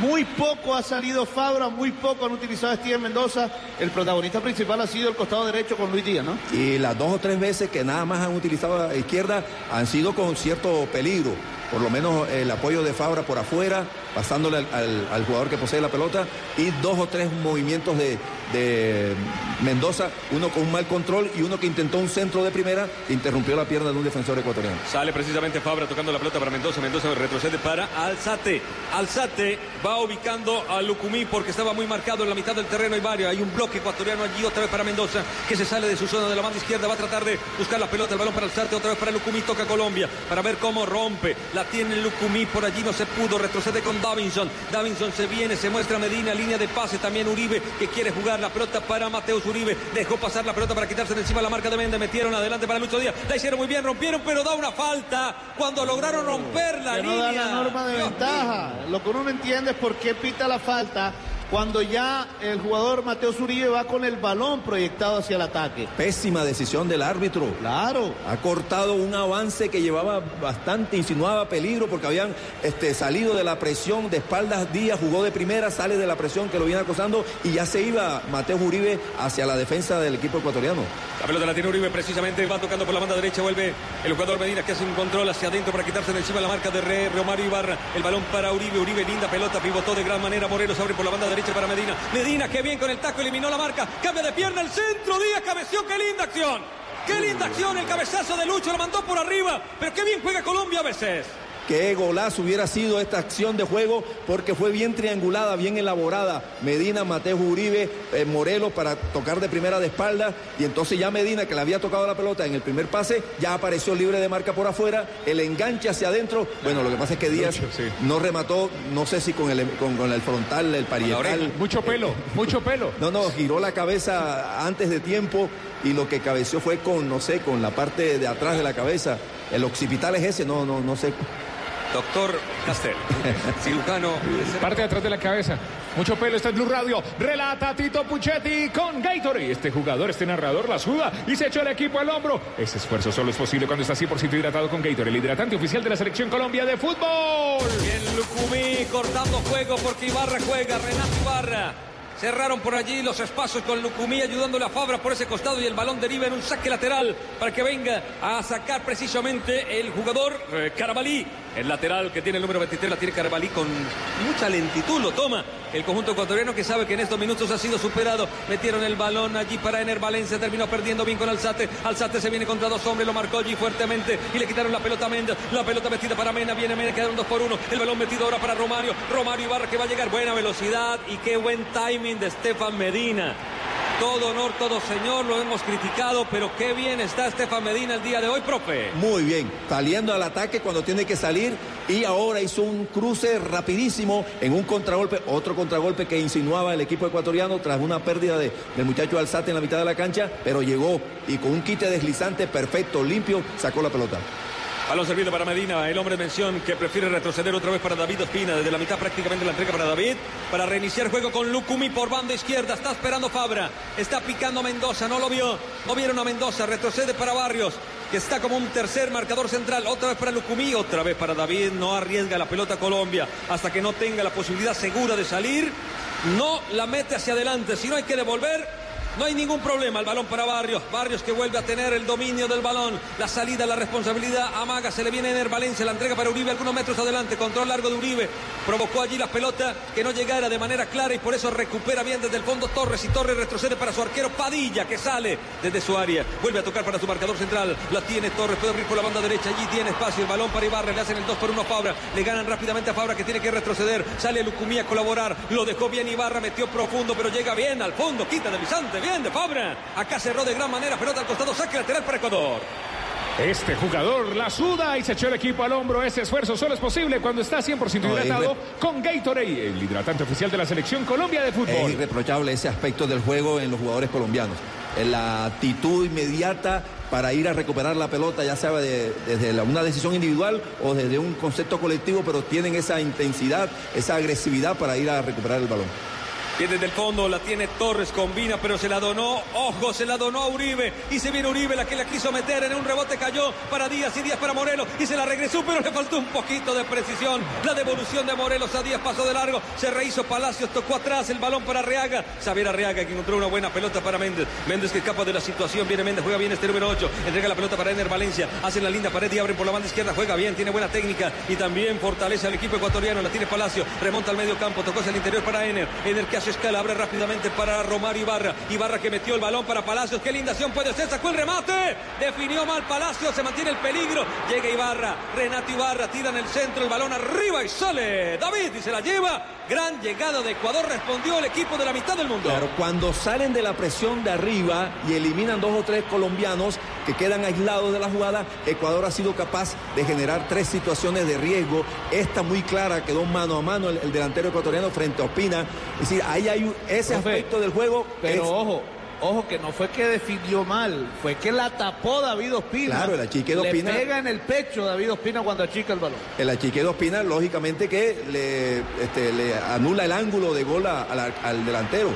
Muy poco ha salido Fabra, muy poco han utilizado a Steven Mendoza. El protagonista principal ha sido el costado derecho con Luis Díaz, ¿no? Y las dos o tres veces que nada más han utilizado a la izquierda han sido con cierto peligro, por lo menos el apoyo de Fabra por afuera, pasándole al, jugador que posee la pelota y dos o tres movimientos de, Mendoza, uno con un mal control y uno que intentó un centro de primera interrumpió la pierna de un defensor ecuatoriano. Sale precisamente Fabra tocando la pelota para Mendoza. Mendoza retrocede para Alzate. Alzate va ubicando a Lucumí porque estaba muy marcado en la mitad del terreno. Hay varios. Hay un bloque ecuatoriano allí otra vez para Mendoza que se sale de su zona de la banda izquierda. Va a tratar de buscar la pelota. El balón para Alzate. Otra vez para Lucumí. Toca Colombia para ver cómo rompe. La tiene Lucumí. Por allí no se pudo. Retrocede con Davinson. Davinson se viene. Se muestra Medina. Línea de pase. También Uribe que quiere jugar la pelota para Mateus Uribe. Dejó pasar la pelota para quitarse de encima la marca de Méndez. Metieron adelante para Lucho Díaz. La hicieron muy bien. Rompieron, pero da una falta cuando lograron romper la que no línea. da la norma de Dios ventaja. Lo que uno no entiende es por qué pita la falta cuando ya el jugador Mateo Zuribe va con el balón proyectado hacia el ataque. Pésima decisión del árbitro. Claro. Ha cortado un avance que llevaba bastante, insinuaba peligro porque habían este, salido de la presión de espaldas Díaz, jugó de primera, sale de la presión que lo viene acosando y ya se iba Mateo Uribe hacia la defensa del equipo ecuatoriano. La pelota la tiene Uribe precisamente, va tocando por la banda derecha, vuelve el jugador Medina que hace un control hacia adentro para quitarse de encima la marca de Re, Romario Ibarra. El balón para Uribe, Uribe linda pelota, pivotó de gran manera, Morelos abre por la banda derecha para Medina. Medina que bien con el taco, eliminó la marca, cambia de pierna el centro, Díaz cabeció, qué linda acción. Qué linda acción, el cabezazo de Lucho lo mandó por arriba, pero qué bien juega Colombia a veces. Qué golazo hubiera sido esta acción de juego porque fue bien triangulada, bien elaborada. Medina, Mateo Uribe, eh, Morelos para tocar de primera de espalda y entonces ya Medina que le había tocado la pelota en el primer pase ya apareció libre de marca por afuera, el enganche hacia adentro. Bueno, lo que pasa es que Díaz Lucho, sí. no remató, no sé si con el, con, con el frontal, el parietal. Mucho pelo, mucho pelo. No, no, giró la cabeza antes de tiempo y lo que cabeció fue con, no sé, con la parte de atrás de la cabeza. El occipital es ese, no, no, no sé. Doctor Castel, cirujano. Parte de atrás de la cabeza. Mucho pelo, este es Blue Radio. Relata Tito Puchetti con Gatorade. Este jugador, este narrador la suda y se echó el equipo al hombro. Ese esfuerzo solo es posible cuando está 100% hidratado con Gatorade, el hidratante oficial de la Selección Colombia de Fútbol. Bien Lucumí cortando juego porque Ibarra juega, Renato Ibarra. Cerraron por allí los espacios con Lucumí ayudándole a Fabra por ese costado y el balón deriva en un saque lateral para que venga a sacar precisamente el jugador eh, Carabalí. El lateral que tiene el número 23 la tiene Carabalí con mucha lentitud, lo toma el conjunto ecuatoriano que sabe que en estos minutos ha sido superado. Metieron el balón allí para Ener Valencia, terminó perdiendo bien con Alzate. Alzate se viene contra dos hombres, lo marcó allí fuertemente y le quitaron la pelota a. La pelota metida para Mena, viene Mena, quedaron dos por uno. El balón metido ahora para Romario. Romario Ibarra que va a llegar, buena velocidad y qué buen timing de Estefan Medina. Todo honor, todo señor, lo hemos criticado, pero qué bien está Estefan Medina el día de hoy, profe. Muy bien, saliendo al ataque cuando tiene que salir y ahora hizo un cruce rapidísimo en un contragolpe, otro contragolpe que insinuaba el equipo ecuatoriano tras una pérdida de- del muchacho Alzate en la mitad de la cancha, pero llegó y con un quite deslizante perfecto, limpio, sacó la pelota. Balón servido para Medina, el hombre de mención que prefiere retroceder otra vez para David Ospina. Desde la mitad prácticamente la entrega para David. Para reiniciar juego con Lucumi por banda izquierda. Está esperando Fabra. Está picando Mendoza. No lo vio. No vieron a Mendoza. Retrocede para Barrios. Que está como un tercer marcador central. Otra vez para Lucumí. Otra vez para David. No arriesga la pelota Colombia. Hasta que no tenga la posibilidad segura de salir. No la mete hacia adelante. Si no hay que devolver. No hay ningún problema. El balón para Barrios. Barrios que vuelve a tener el dominio del balón. La salida, la responsabilidad. Amaga, se le viene Ener Valencia. La entrega para Uribe algunos metros adelante. Control largo de Uribe. Provocó allí la pelota que no llegara de manera clara y por eso recupera bien desde el fondo Torres. Y Torres retrocede para su arquero Padilla que sale desde su área. Vuelve a tocar para su marcador central. La tiene Torres. Puede abrir por la banda derecha. Allí tiene espacio. El balón para Ibarra. Le hacen el 2 por 1 a Fabra. Le ganan rápidamente a Fabra que tiene que retroceder. Sale Lucumí a colaborar. Lo dejó bien Ibarra. Metió profundo pero llega bien al fondo. Quita de Vicente. Bien de Fabra. Acá cerró de gran manera. Pelota al costado. Saque lateral para Ecuador. Este jugador la suda y se echó el equipo al hombro. Ese esfuerzo solo es posible cuando está 100% No, es hidratado irre- con Gatorade, el hidratante oficial de la Selección Colombia de Es Fútbol. irreprochable ese aspecto del juego en los jugadores colombianos. En La actitud inmediata para ir a recuperar la pelota, ya sea de- desde la- una decisión individual o desde un concepto colectivo, pero tienen esa intensidad, esa agresividad para ir a recuperar el balón. Viene desde el fondo, la tiene Torres, combina, pero se la donó. Ojo, se la donó a Uribe. Y se viene Uribe, la que la quiso meter en un rebote, cayó para Díaz y Díaz para Morelos. Y se la regresó, pero le faltó un poquito de precisión. La devolución de Morelos a Díaz pasó de largo. Se rehizo Palacios, tocó atrás el balón para Reaga. Xavier Arreaga que encontró una buena pelota para Méndez. Méndez que escapa de la situación. Viene Méndez, juega bien este número 8. Entrega la pelota para Ener Valencia. Hacen la linda pared y abren por la banda izquierda. Juega bien, tiene buena técnica y también fortalece al equipo ecuatoriano. La tiene Palacio, remonta al medio campo, tocó hacia el interior para Ener. Ener que hace escala, abre rápidamente para Romario Ibarra. Ibarra que metió el balón para Palacios. Qué linda acción puede ser. Sacó el remate. Definió mal Palacios. Se mantiene el peligro. Llega Ibarra. Renato Ibarra tira en el centro el balón arriba y sale. David y se la lleva. Gran llegada de Ecuador. Respondió el equipo de la mitad del mundo. Claro, cuando salen de la presión de arriba y eliminan dos o tres colombianos que quedan aislados de la jugada, Ecuador ha sido capaz de generar tres situaciones de riesgo. Esta muy clara quedó mano a mano el, el delantero ecuatoriano frente a Ospina. Es decir, ahí hay un- ese Profe, aspecto del juego. Pero es- ojo, ojo que no fue que definió mal, fue que la tapó David Ospina. Claro, el achique de Le Ospina- pega en el pecho David Ospina cuando achica el balón. El achique de Ospina, lógicamente que le, este, le anula el ángulo de gol a- a la- al delantero.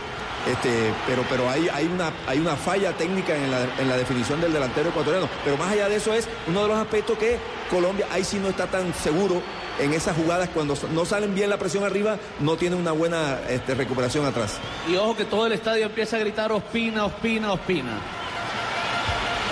Este, pero pero hay, hay, una, hay una falla técnica en la, en la definición del delantero ecuatoriano. Pero más allá de eso es uno de los aspectos que Colombia ahí sí no está tan seguro en esas jugadas. Cuando no salen bien la presión arriba, no tiene una buena este, recuperación atrás. Y ojo que todo el estadio empieza a gritar Ospina, Ospina, Ospina.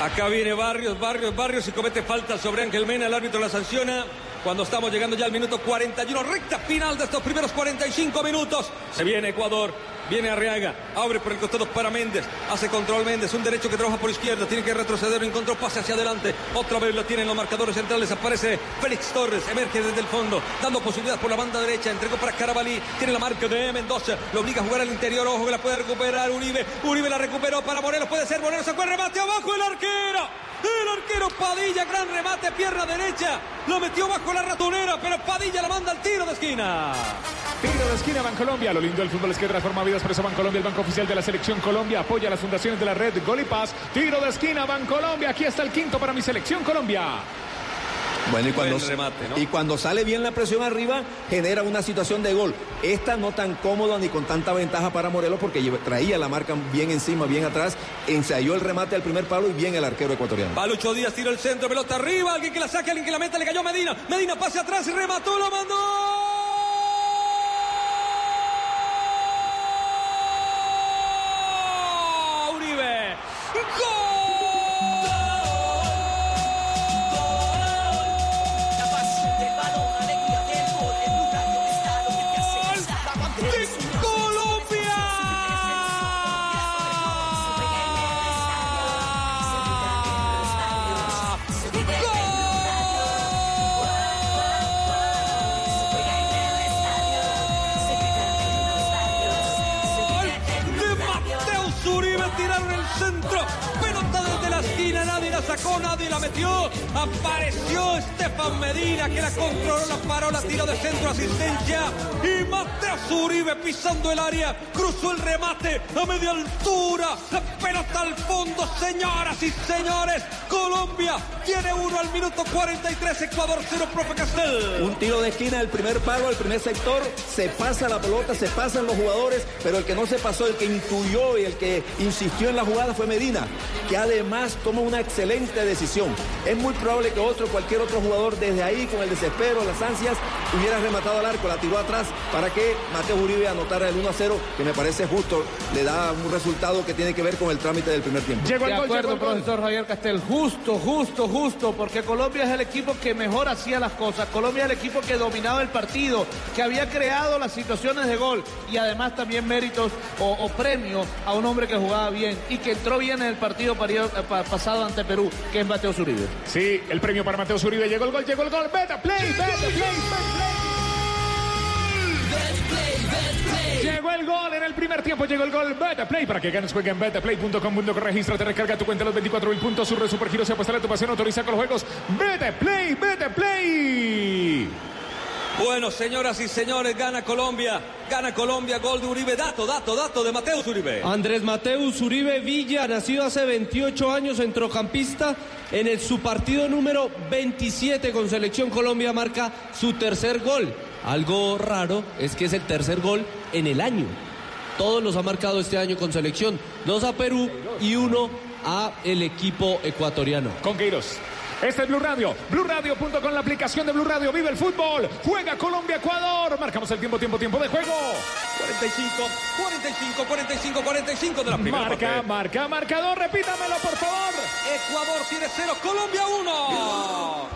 Acá viene Barrios, Barrios, Barrios y comete falta sobre Ángel Mena. El árbitro la sanciona cuando estamos llegando ya al minuto 41, recta final de estos primeros 45 minutos. Se viene Ecuador, viene Arriaga, abre por el costado para Méndez, hace control Méndez, un derecho que trabaja por izquierda, tiene que retroceder, encontró pase hacia adelante, otra vez la tienen los marcadores centrales, aparece Félix Torres, emerge desde el fondo, dando posibilidad por la banda derecha, entregó para Carabalí, tiene la marca de Mendoza, lo obliga a jugar al interior, ojo que la puede recuperar Uribe, Uribe la recuperó para Morelos, puede ser Morelos, sacó el remate abajo el arquero. El arquero Padilla, gran remate, pierna derecha. Lo metió bajo la ratonera, pero Padilla la manda al tiro de esquina. Tiro de esquina Bancolombia. Lo lindo del fútbol es que transforma vidas. Por eso Bancolombia, el banco oficial de la selección Colombia, apoya las fundaciones de la red Gol y Paz. Tiro de esquina Bancolombia. Aquí está el quinto para mi selección Colombia. Bueno, y cuando, Buen remate, ¿no? y cuando sale bien la presión arriba, genera una situación de gol. Esta no tan cómoda ni con tanta ventaja para Morelos porque traía la marca bien encima, bien atrás, ensayó el remate al primer palo y bien el arquero ecuatoriano. Palucho Díaz tiró el centro, pelota arriba, alguien que la saque, alguien que la meta, le cayó a Medina. Medina pase atrás y remató, lo mandó. Pisando el área, cruzó el remate a media altura. La pelota al fondo, señoras y señores. Colombia tiene uno al minuto 43, Ecuador cero, profe Castel. Un tiro de esquina del primer palo, el primer sector, se pasa la pelota, se pasan los jugadores, pero el que no se pasó, el que intuyó y el que insistió en la jugada fue Medina, que además toma una excelente decisión. Es muy probable que otro, cualquier otro jugador desde ahí, con el desespero, las ansias, hubiera rematado al arco, la tiró atrás para que Mateo Uribe anotara el 1 a 0, que me parece justo, le da un resultado que tiene que ver con el trámite del primer tiempo. Llegó el De gol, llegó acuerdo, gol. profesor Javier Castel. Justo, justo, justo, porque Colombia es el equipo que mejor hacía las cosas. Colombia es el equipo que dominaba el partido, que había creado las situaciones de gol y además también méritos o, o premio a un hombre que jugaba bien y que entró bien en el partido parido- eh, pa- pasado ante Perú, que es Mateo Zuribe. Sí, el premio para Mateo Uribe. Llegó el gol, llegó el gol. Beta play, beta play, beta play. Llegó el gol en el primer tiempo, llegó el gol Beta Play para que ganes juega en betaplay.com.co regístrate, recarga tu cuenta los 24 mil puntos, surre supergiro se apuesta a tu pasión, autoriza con los juegos Beta Play, Beta Play. Bueno, señoras y señores, gana Colombia, gana Colombia, gol de Uribe, dato, dato, dato de Mateus Uribe. Andrés Mateus Uribe Villa, nacido hace 28 años, centrocampista, en el, su partido número 27 con Selección Colombia marca su tercer gol. Algo raro es que es el tercer gol en el año. todos los ha marcado este año con selección. Dos a Perú y uno a el equipo ecuatoriano. Con Queiroz. Este es Blue Radio, BlueRadio.com, la aplicación de Blue Radio. Vive el fútbol. Juega Colombia, Ecuador. Marcamos el tiempo, tiempo, tiempo de juego. 45, 45, 45, 45 de la primera Marca, parte. marca, marcador. Repítamelo, por favor. Ecuador tiene 0, Colombia 1.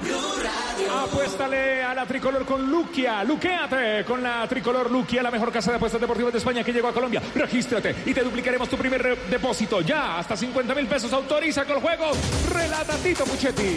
Apuéstale a la tricolor con Luquia. Luquéate con la tricolor Luquia, la mejor casa de apuestas deportivas de España que llegó a Colombia. Regístrate y te duplicaremos tu primer depósito. Ya, hasta 50 mil pesos. Autoriza con el juego. Relata Tito Puchetti.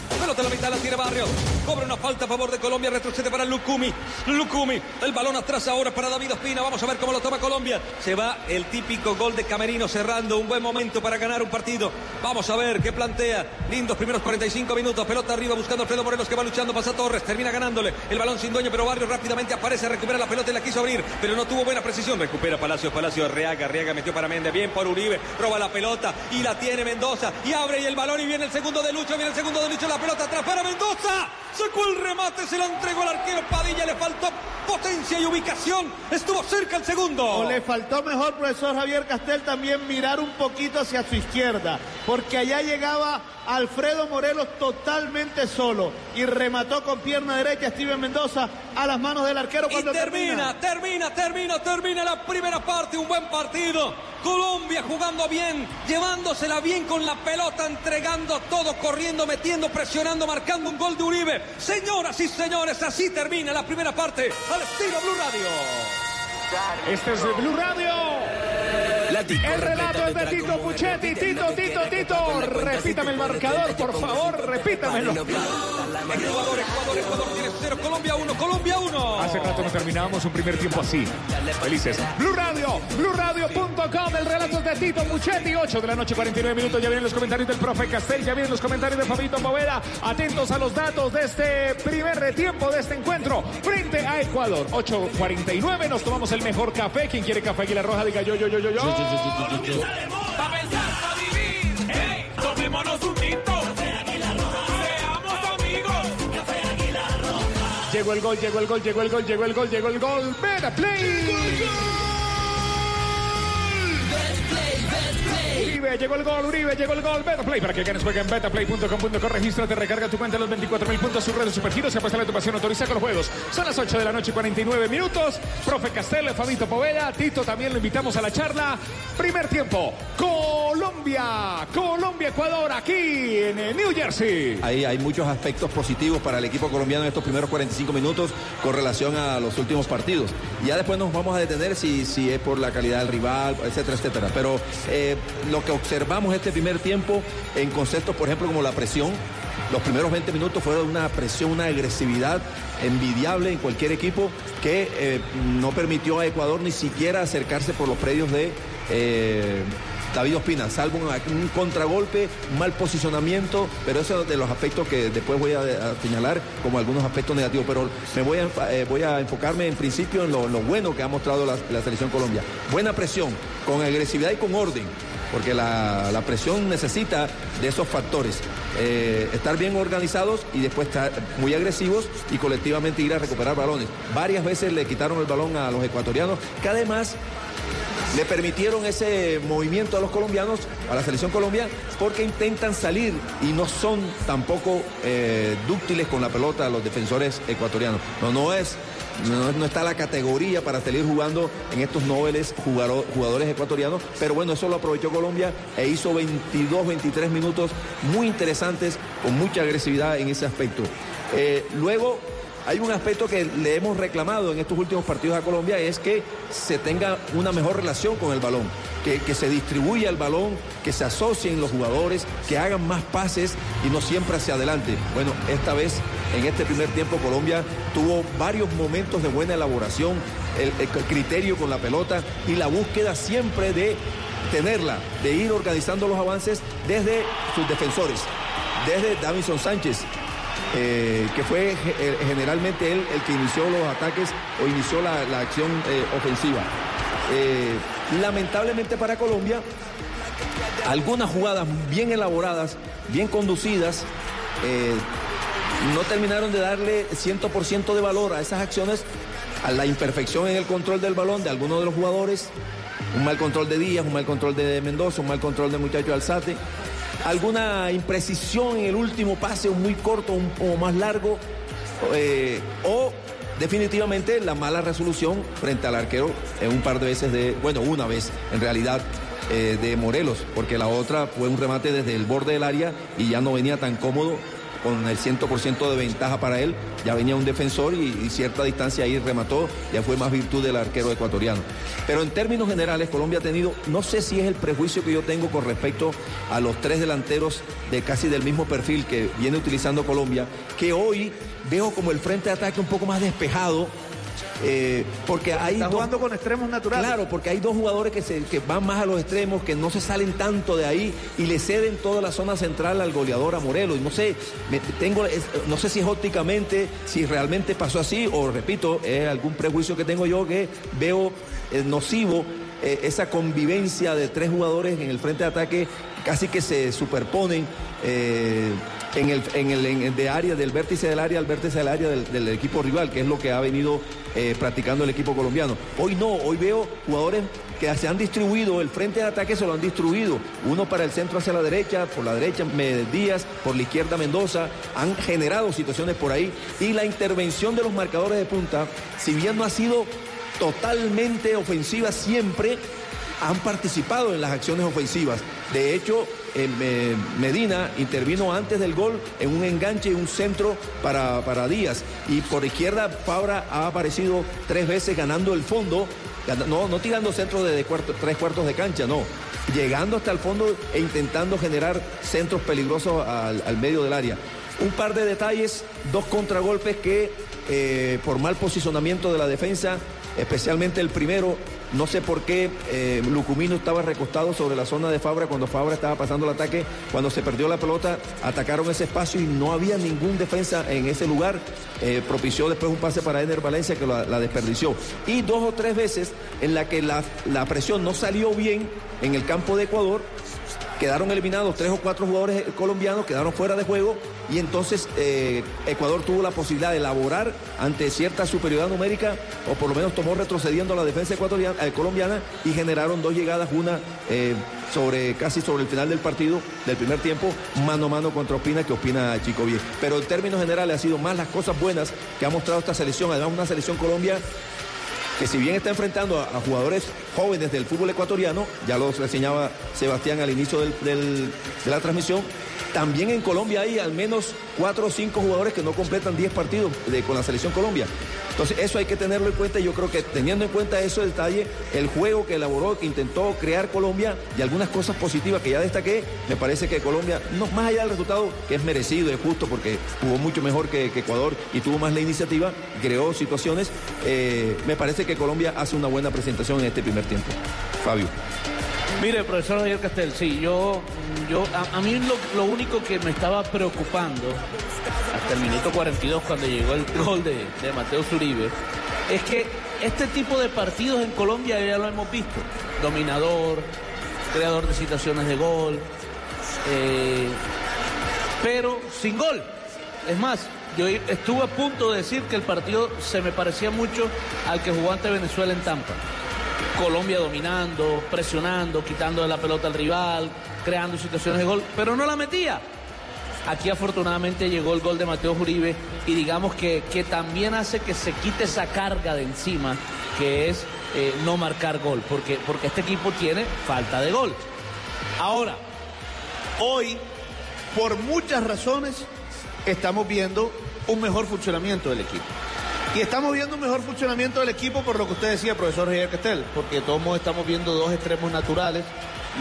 Pelota en la mitad la tiene Barrios. Cobra una falta a favor de Colombia. Retrocede para Lucumi. Lucumi. El balón atrás ahora para David Ospina. Vamos a ver cómo lo toma Colombia. Se va el típico gol de Camerino cerrando. Un buen momento para ganar un partido. Vamos a ver qué plantea. Lindos primeros 45 minutos. Pelota arriba buscando a Alfredo Morelos que va luchando. Pasa Torres. Termina ganándole. El balón sin dueño, pero Barrios rápidamente aparece. Recupera la pelota y la quiso abrir. Pero no tuvo buena precisión. Recupera Palacios. Palacios. Arriaga. Arriaga metió para Méndez. Bien por Uribe. Roba la pelota y la tiene Mendoza. Y abre y el balón y viene el segundo de Lucho. Viene el segundo de Lucho. La pelota atrás para Mendoza. Sacó el remate. Se la entregó al arquero Padilla. Le faltó potencia y ubicación. Estuvo cerca el segundo. O le faltó mejor, profesor Javier Castel, también mirar un poquito hacia su izquierda, porque allá llegaba Alfredo Morelos totalmente solo y remató con pierna derecha Steven Mendoza a las manos del arquero Y cuando termina, termina, termina, termina la primera parte, un buen partido. Colombia jugando bien, llevándosela bien con la pelota, entregando todo, corriendo, metiendo, presionando, marcando un gol de Uribe. Señoras y señores, así termina la primera parte al estilo Blue Radio. Este es Blue Radio. El relato es de Tito Puchetti. Tito, Tito, Tito. Repítame el marcador, por favor. Repítamelo. Ecuador, Ecuador, Ecuador tiene cero, Colombia 1, Colombia 1. Hace rato no terminábamos un primer tiempo así. Felices. Blue Radio, BlueRadio.com. El relato es de Tito Puchetti. 8 de la noche, 49 minutos. Ya vienen los comentarios del profe Castel. Ya vienen los comentarios de Fabito Poveda. Atentos a los datos de este primer tiempo de este encuentro frente a Ecuador. 8.49. Nos tomamos el mejor café. ¿Quién quiere café Aguilar Roja? Diga yo, yo, yo, yo, yo. Pa' pensar, pa' vivir. Hey, tomémonos un Llegó el gol, llegó el gol, llegó el gol, llegó el gol, llegó el gol. Beta Play. Uribe, llegó el gol, Uribe, llegó el gol. Beta Play para que ganes juega en betaplay.com.co. Regístrate, recarga tu cuenta los 24 mil puntos. Su red de supergiros. Se apuesta tu pasión, autoriza con los juegos. Son las 8 de la noche, 49 minutos. Profe Castel, Fabito Poveda, Tito también lo invitamos a la charla. Primer tiempo, Colombia, Colombia, Ecuador, aquí en eh, New Jersey. Ahí hay muchos aspectos positivos para el equipo colombiano en estos primeros 45 minutos con relación a los últimos partidos. Ya después nos vamos a detener si, si es por la calidad del rival, etcétera, etcétera. Pero eh, lo que observamos este primer tiempo en conceptos, por ejemplo, como la presión, los primeros 20 minutos fueron una presión, una agresividad envidiable en cualquier equipo que eh, no permitió a Ecuador ni siquiera acercarse por los predios de... eh, David Ospina, salvo un, contragolpe, un mal posicionamiento, pero eso es de los aspectos que después voy a, señalar como algunos aspectos negativos, pero me voy a, eh, voy a enfocarme en principio en lo, lo bueno que ha mostrado la, la selección Colombia. Buena presión, con agresividad y con orden, porque la, la presión necesita de esos factores. Eh, estar bien organizados y después estar muy agresivos y colectivamente ir a recuperar balones. Varias veces le quitaron el balón a los ecuatorianos, que además le permitieron ese movimiento a los colombianos, a la selección Colombia, porque intentan salir y no son tampoco eh, dúctiles con la pelota los defensores ecuatorianos. No, no es. No, no está la categoría para salir jugando en estos noveles jugado- jugadores ecuatorianos, pero bueno, eso lo aprovechó Colombia e hizo 22, 23 minutos muy interesantes, con mucha agresividad en ese aspecto. Eh, luego, hay un aspecto que le hemos reclamado en estos últimos partidos a Colombia, es que se tenga una mejor relación con el balón, que, se distribuya el balón, que se asocien los jugadores, que hagan más pases y no siempre hacia adelante. Bueno, esta vez, en este primer tiempo, Colombia tuvo varios momentos de buena elaboración, el, el criterio con la pelota y la búsqueda siempre de tenerla, de ir organizando los avances desde sus defensores, desde Davison Sánchez, eh, que fue eh, generalmente él el que inició los ataques o inició la, acción eh, ofensiva. Lamentablemente para Colombia, algunas jugadas bien elaboradas, bien conducidas, no terminaron de darle 100% de valor a esas acciones, a la imperfección en el control del balón de algunos de los jugadores, Un mal control de Díaz, un mal control de Mendoza, un mal control del muchacho Alzate. Alguna imprecisión en el último pase, un muy corto, un poco más largo. eh, o definitivamente la mala resolución frente al arquero en un par de veces de, bueno, una vez en realidad eh, de Morelos, porque la otra fue un remate desde el borde del área y ya no venía tan cómodo con el 100% de ventaja para él, ya venía un defensor y, y cierta distancia ahí remató, ya fue más virtud del arquero ecuatoriano. Pero en términos generales, Colombia ha tenido, no sé si es el prejuicio que yo tengo con respecto a los tres delanteros de casi del mismo perfil que viene utilizando Colombia, que hoy veo como el frente de ataque un poco más despejado. Eh, porque hay Está dos- jugando con extremos naturales. Claro, porque hay dos jugadores que, se- que van más a los extremos, que no se salen tanto de ahí y le ceden toda la zona central al goleador a Morelos. Y no sé, me- tengo, es- no sé si es ópticamente, si realmente pasó así, o repito, es algún prejuicio que tengo yo que veo eh, nocivo eh, esa convivencia de tres jugadores en el frente de ataque casi que se superponen. eh, en el, en el, de área, del vértice del área al vértice del área del, equipo rival, que es lo que ha venido eh, practicando el equipo colombiano. Hoy no, hoy veo jugadores que se han distribuido, el frente de ataque se lo han distribuido, uno para el centro hacia la derecha, por la derecha Díaz, por la izquierda Mendoza, han generado situaciones por ahí y la intervención de los marcadores de punta, si bien no ha sido totalmente ofensiva siempre, han participado en las acciones ofensivas. De hecho, eh, Me- Medina intervino antes del gol en un enganche y un centro para, para Díaz. Y por izquierda, Fabra ha aparecido tres veces ganando el fondo, no, no tirando centros de, tres cuartos de cancha, no. Llegando hasta el fondo e intentando generar centros peligrosos al, al medio del área. Un par de detalles, dos contragolpes que eh, por mal posicionamiento de la defensa, especialmente el primero, no sé por qué eh, Lucumino estaba recostado sobre la zona de Fabra cuando Fabra estaba pasando el ataque. Cuando se perdió la pelota, atacaron ese espacio y no había ningún defensa en ese lugar. Eh, propició después un pase para Ener Valencia que la, la desperdició. Y dos o tres veces en la que la, la presión no salió bien en el campo de Ecuador. Quedaron eliminados tres o cuatro jugadores colombianos, quedaron fuera de juego y entonces eh, Ecuador tuvo la posibilidad de elaborar ante cierta superioridad numérica o por lo menos tomó retrocediendo la defensa ecuatoriana, eh, colombiana y generaron dos llegadas, una eh, sobre casi sobre el final del partido, del primer tiempo, mano a mano contra Ospina que Ospina Chico bien. Pero en términos generales ha sido más las cosas buenas que ha mostrado esta selección, además una selección Colombia que si bien está enfrentando a, jugadores jóvenes del fútbol ecuatoriano, ya lo reseñaba Sebastián al inicio de la transmisión, también en Colombia hay al menos cuatro o cinco jugadores que no completan 10 partidos con la selección Colombia. Entonces eso hay que tenerlo en cuenta y yo creo que teniendo en cuenta eso detalle, el juego que elaboró, que intentó crear Colombia y algunas cosas positivas que ya destaqué, me parece que Colombia, no, más allá del resultado, que es merecido, es justo porque jugó mucho mejor que, que Ecuador y tuvo más la iniciativa, creó situaciones, eh, me parece que Colombia hace una buena presentación en este primer tiempo. Fabio. Mire, profesor Javier Castel, sí, yo, yo a, mí lo, lo único que me estaba preocupando hasta el minuto 42 cuando llegó el gol de, de Mateo Zuribe es que este tipo de partidos en Colombia ya lo hemos visto. Dominador, creador de situaciones de gol, eh, pero sin gol. Es más, yo estuve a punto de decir que el partido se me parecía mucho al que jugó ante Venezuela en Tampa. Colombia dominando, presionando, quitando de la pelota al rival, creando situaciones de gol, pero no la metía. Aquí afortunadamente llegó el gol de Mateo Uribe y digamos que, que también hace que se quite esa carga de encima que es eh, no marcar gol, porque, porque este equipo tiene falta de gol. Ahora, hoy, por muchas razones, estamos viendo un mejor funcionamiento del equipo. Y estamos viendo un mejor funcionamiento del equipo por lo que usted decía, profesor Javier Castel, porque todos estamos viendo dos extremos naturales,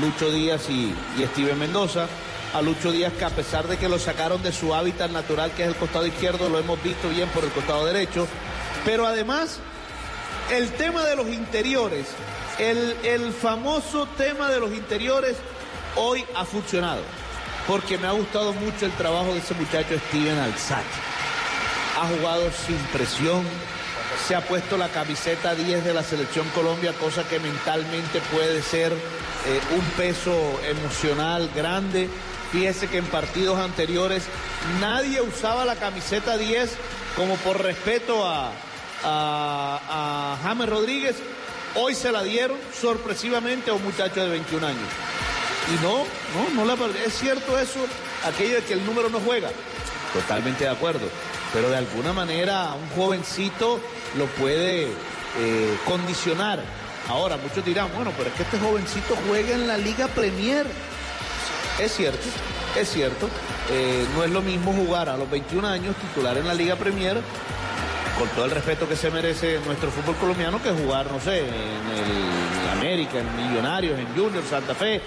Lucho Díaz y, y Steven Mendoza. A Lucho Díaz que a pesar de que lo sacaron de su hábitat natural, que es el costado izquierdo, lo hemos visto bien por el costado derecho. Pero además, el tema de los interiores, el, famoso tema de los interiores, hoy ha funcionado. Porque me ha gustado mucho el trabajo de ese muchacho Steven Alzate. Ha jugado sin presión, se ha puesto la camiseta 10 de la selección Colombia, cosa que mentalmente puede ser eh, un peso emocional grande. Fíjese que en partidos anteriores nadie usaba la camiseta 10 como por respeto a, a, James Rodríguez Hoy se la dieron sorpresivamente a un muchacho de 21 años. Y no, no, no la Es cierto eso, aquello de que el número no juega. Totalmente de acuerdo. Pero de alguna manera un jovencito lo puede eh, condicionar. Ahora, muchos dirán, bueno, pero es que este jovencito juega en la Liga Premier. Es cierto, es cierto. Eh, no es lo mismo jugar a los 21 años titular en la Liga Premier, con todo el respeto que se merece nuestro fútbol colombiano, que jugar, no sé, en el América, en Millonarios, en Junior, Santa Fe, eh,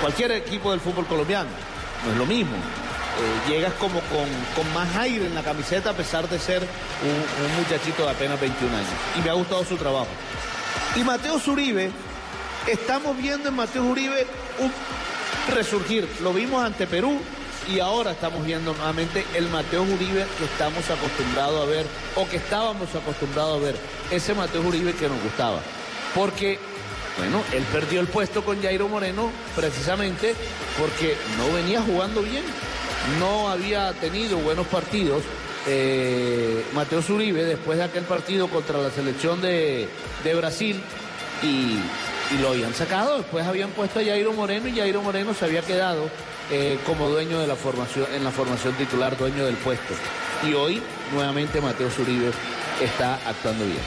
cualquier equipo del fútbol colombiano. No es lo mismo. Eh, llegas como con, con, más aire en la camiseta a pesar de ser un, muchachito de apenas 21 años. Y me ha gustado su trabajo. Y Mateo Zuribe, estamos viendo en Mateo Zuribe un resurgir. Lo vimos ante Perú y ahora estamos viendo nuevamente el Mateo Uribe que estamos acostumbrados a ver o que estábamos acostumbrados a ver. Ese Mateo Uribe que nos gustaba. Porque, bueno, él perdió el puesto con Jairo Moreno precisamente porque no venía jugando bien. No había tenido buenos partidos. Eh, Mateo Zuribe después de aquel partido contra la selección de, de Brasil y, lo habían sacado, después habían puesto a Jairo Moreno y Jairo Moreno se había quedado eh, como dueño de la formación, en la formación titular, dueño del puesto. Y hoy nuevamente Mateo Zuribe está actuando bien.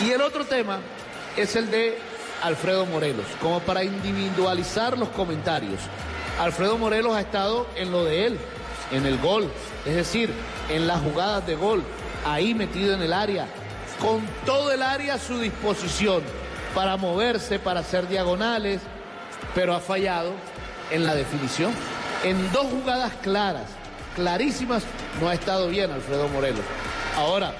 Y el otro tema es el de Alfredo Morelos, como para individualizar los comentarios. Alfredo Morelos ha estado en lo de él, en el gol, es decir, en las jugadas de gol, ahí metido en el área, con todo el área a su disposición para moverse, para hacer diagonales, pero ha fallado en la definición. En dos jugadas claras, clarísimas, no ha estado bien Alfredo Morelos. Ahora,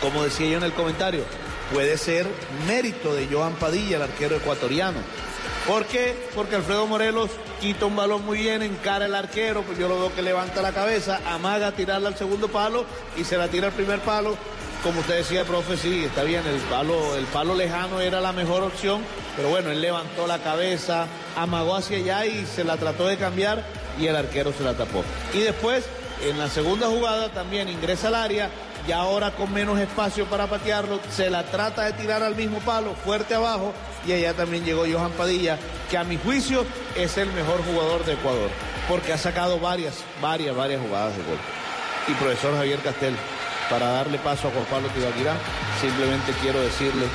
como decía yo en el comentario, puede ser mérito de Johan Padilla, el arquero ecuatoriano. ¿Por qué? Porque Alfredo Morelos quita un balón muy bien, encara el arquero, pues yo lo veo que levanta la cabeza, amaga a tirarla al segundo palo y se la tira al primer palo como usted decía, profe, sí, está bien, el palo, el palo lejano era la mejor opción, pero bueno, él levantó la cabeza, amagó hacia allá y se la trató de cambiar y el arquero se la tapó. Y después, en la segunda jugada también ingresa al área, y ahora con menos espacio para patearlo, se la trata de tirar al mismo palo, fuerte abajo, y allá también llegó Johan Padilla, que a mi juicio es el mejor jugador de Ecuador, porque ha sacado varias, varias, varias jugadas de gol. Y profesor Javier Castel, para darle paso a Juan Pablo Tibaquirá, simplemente quiero decirle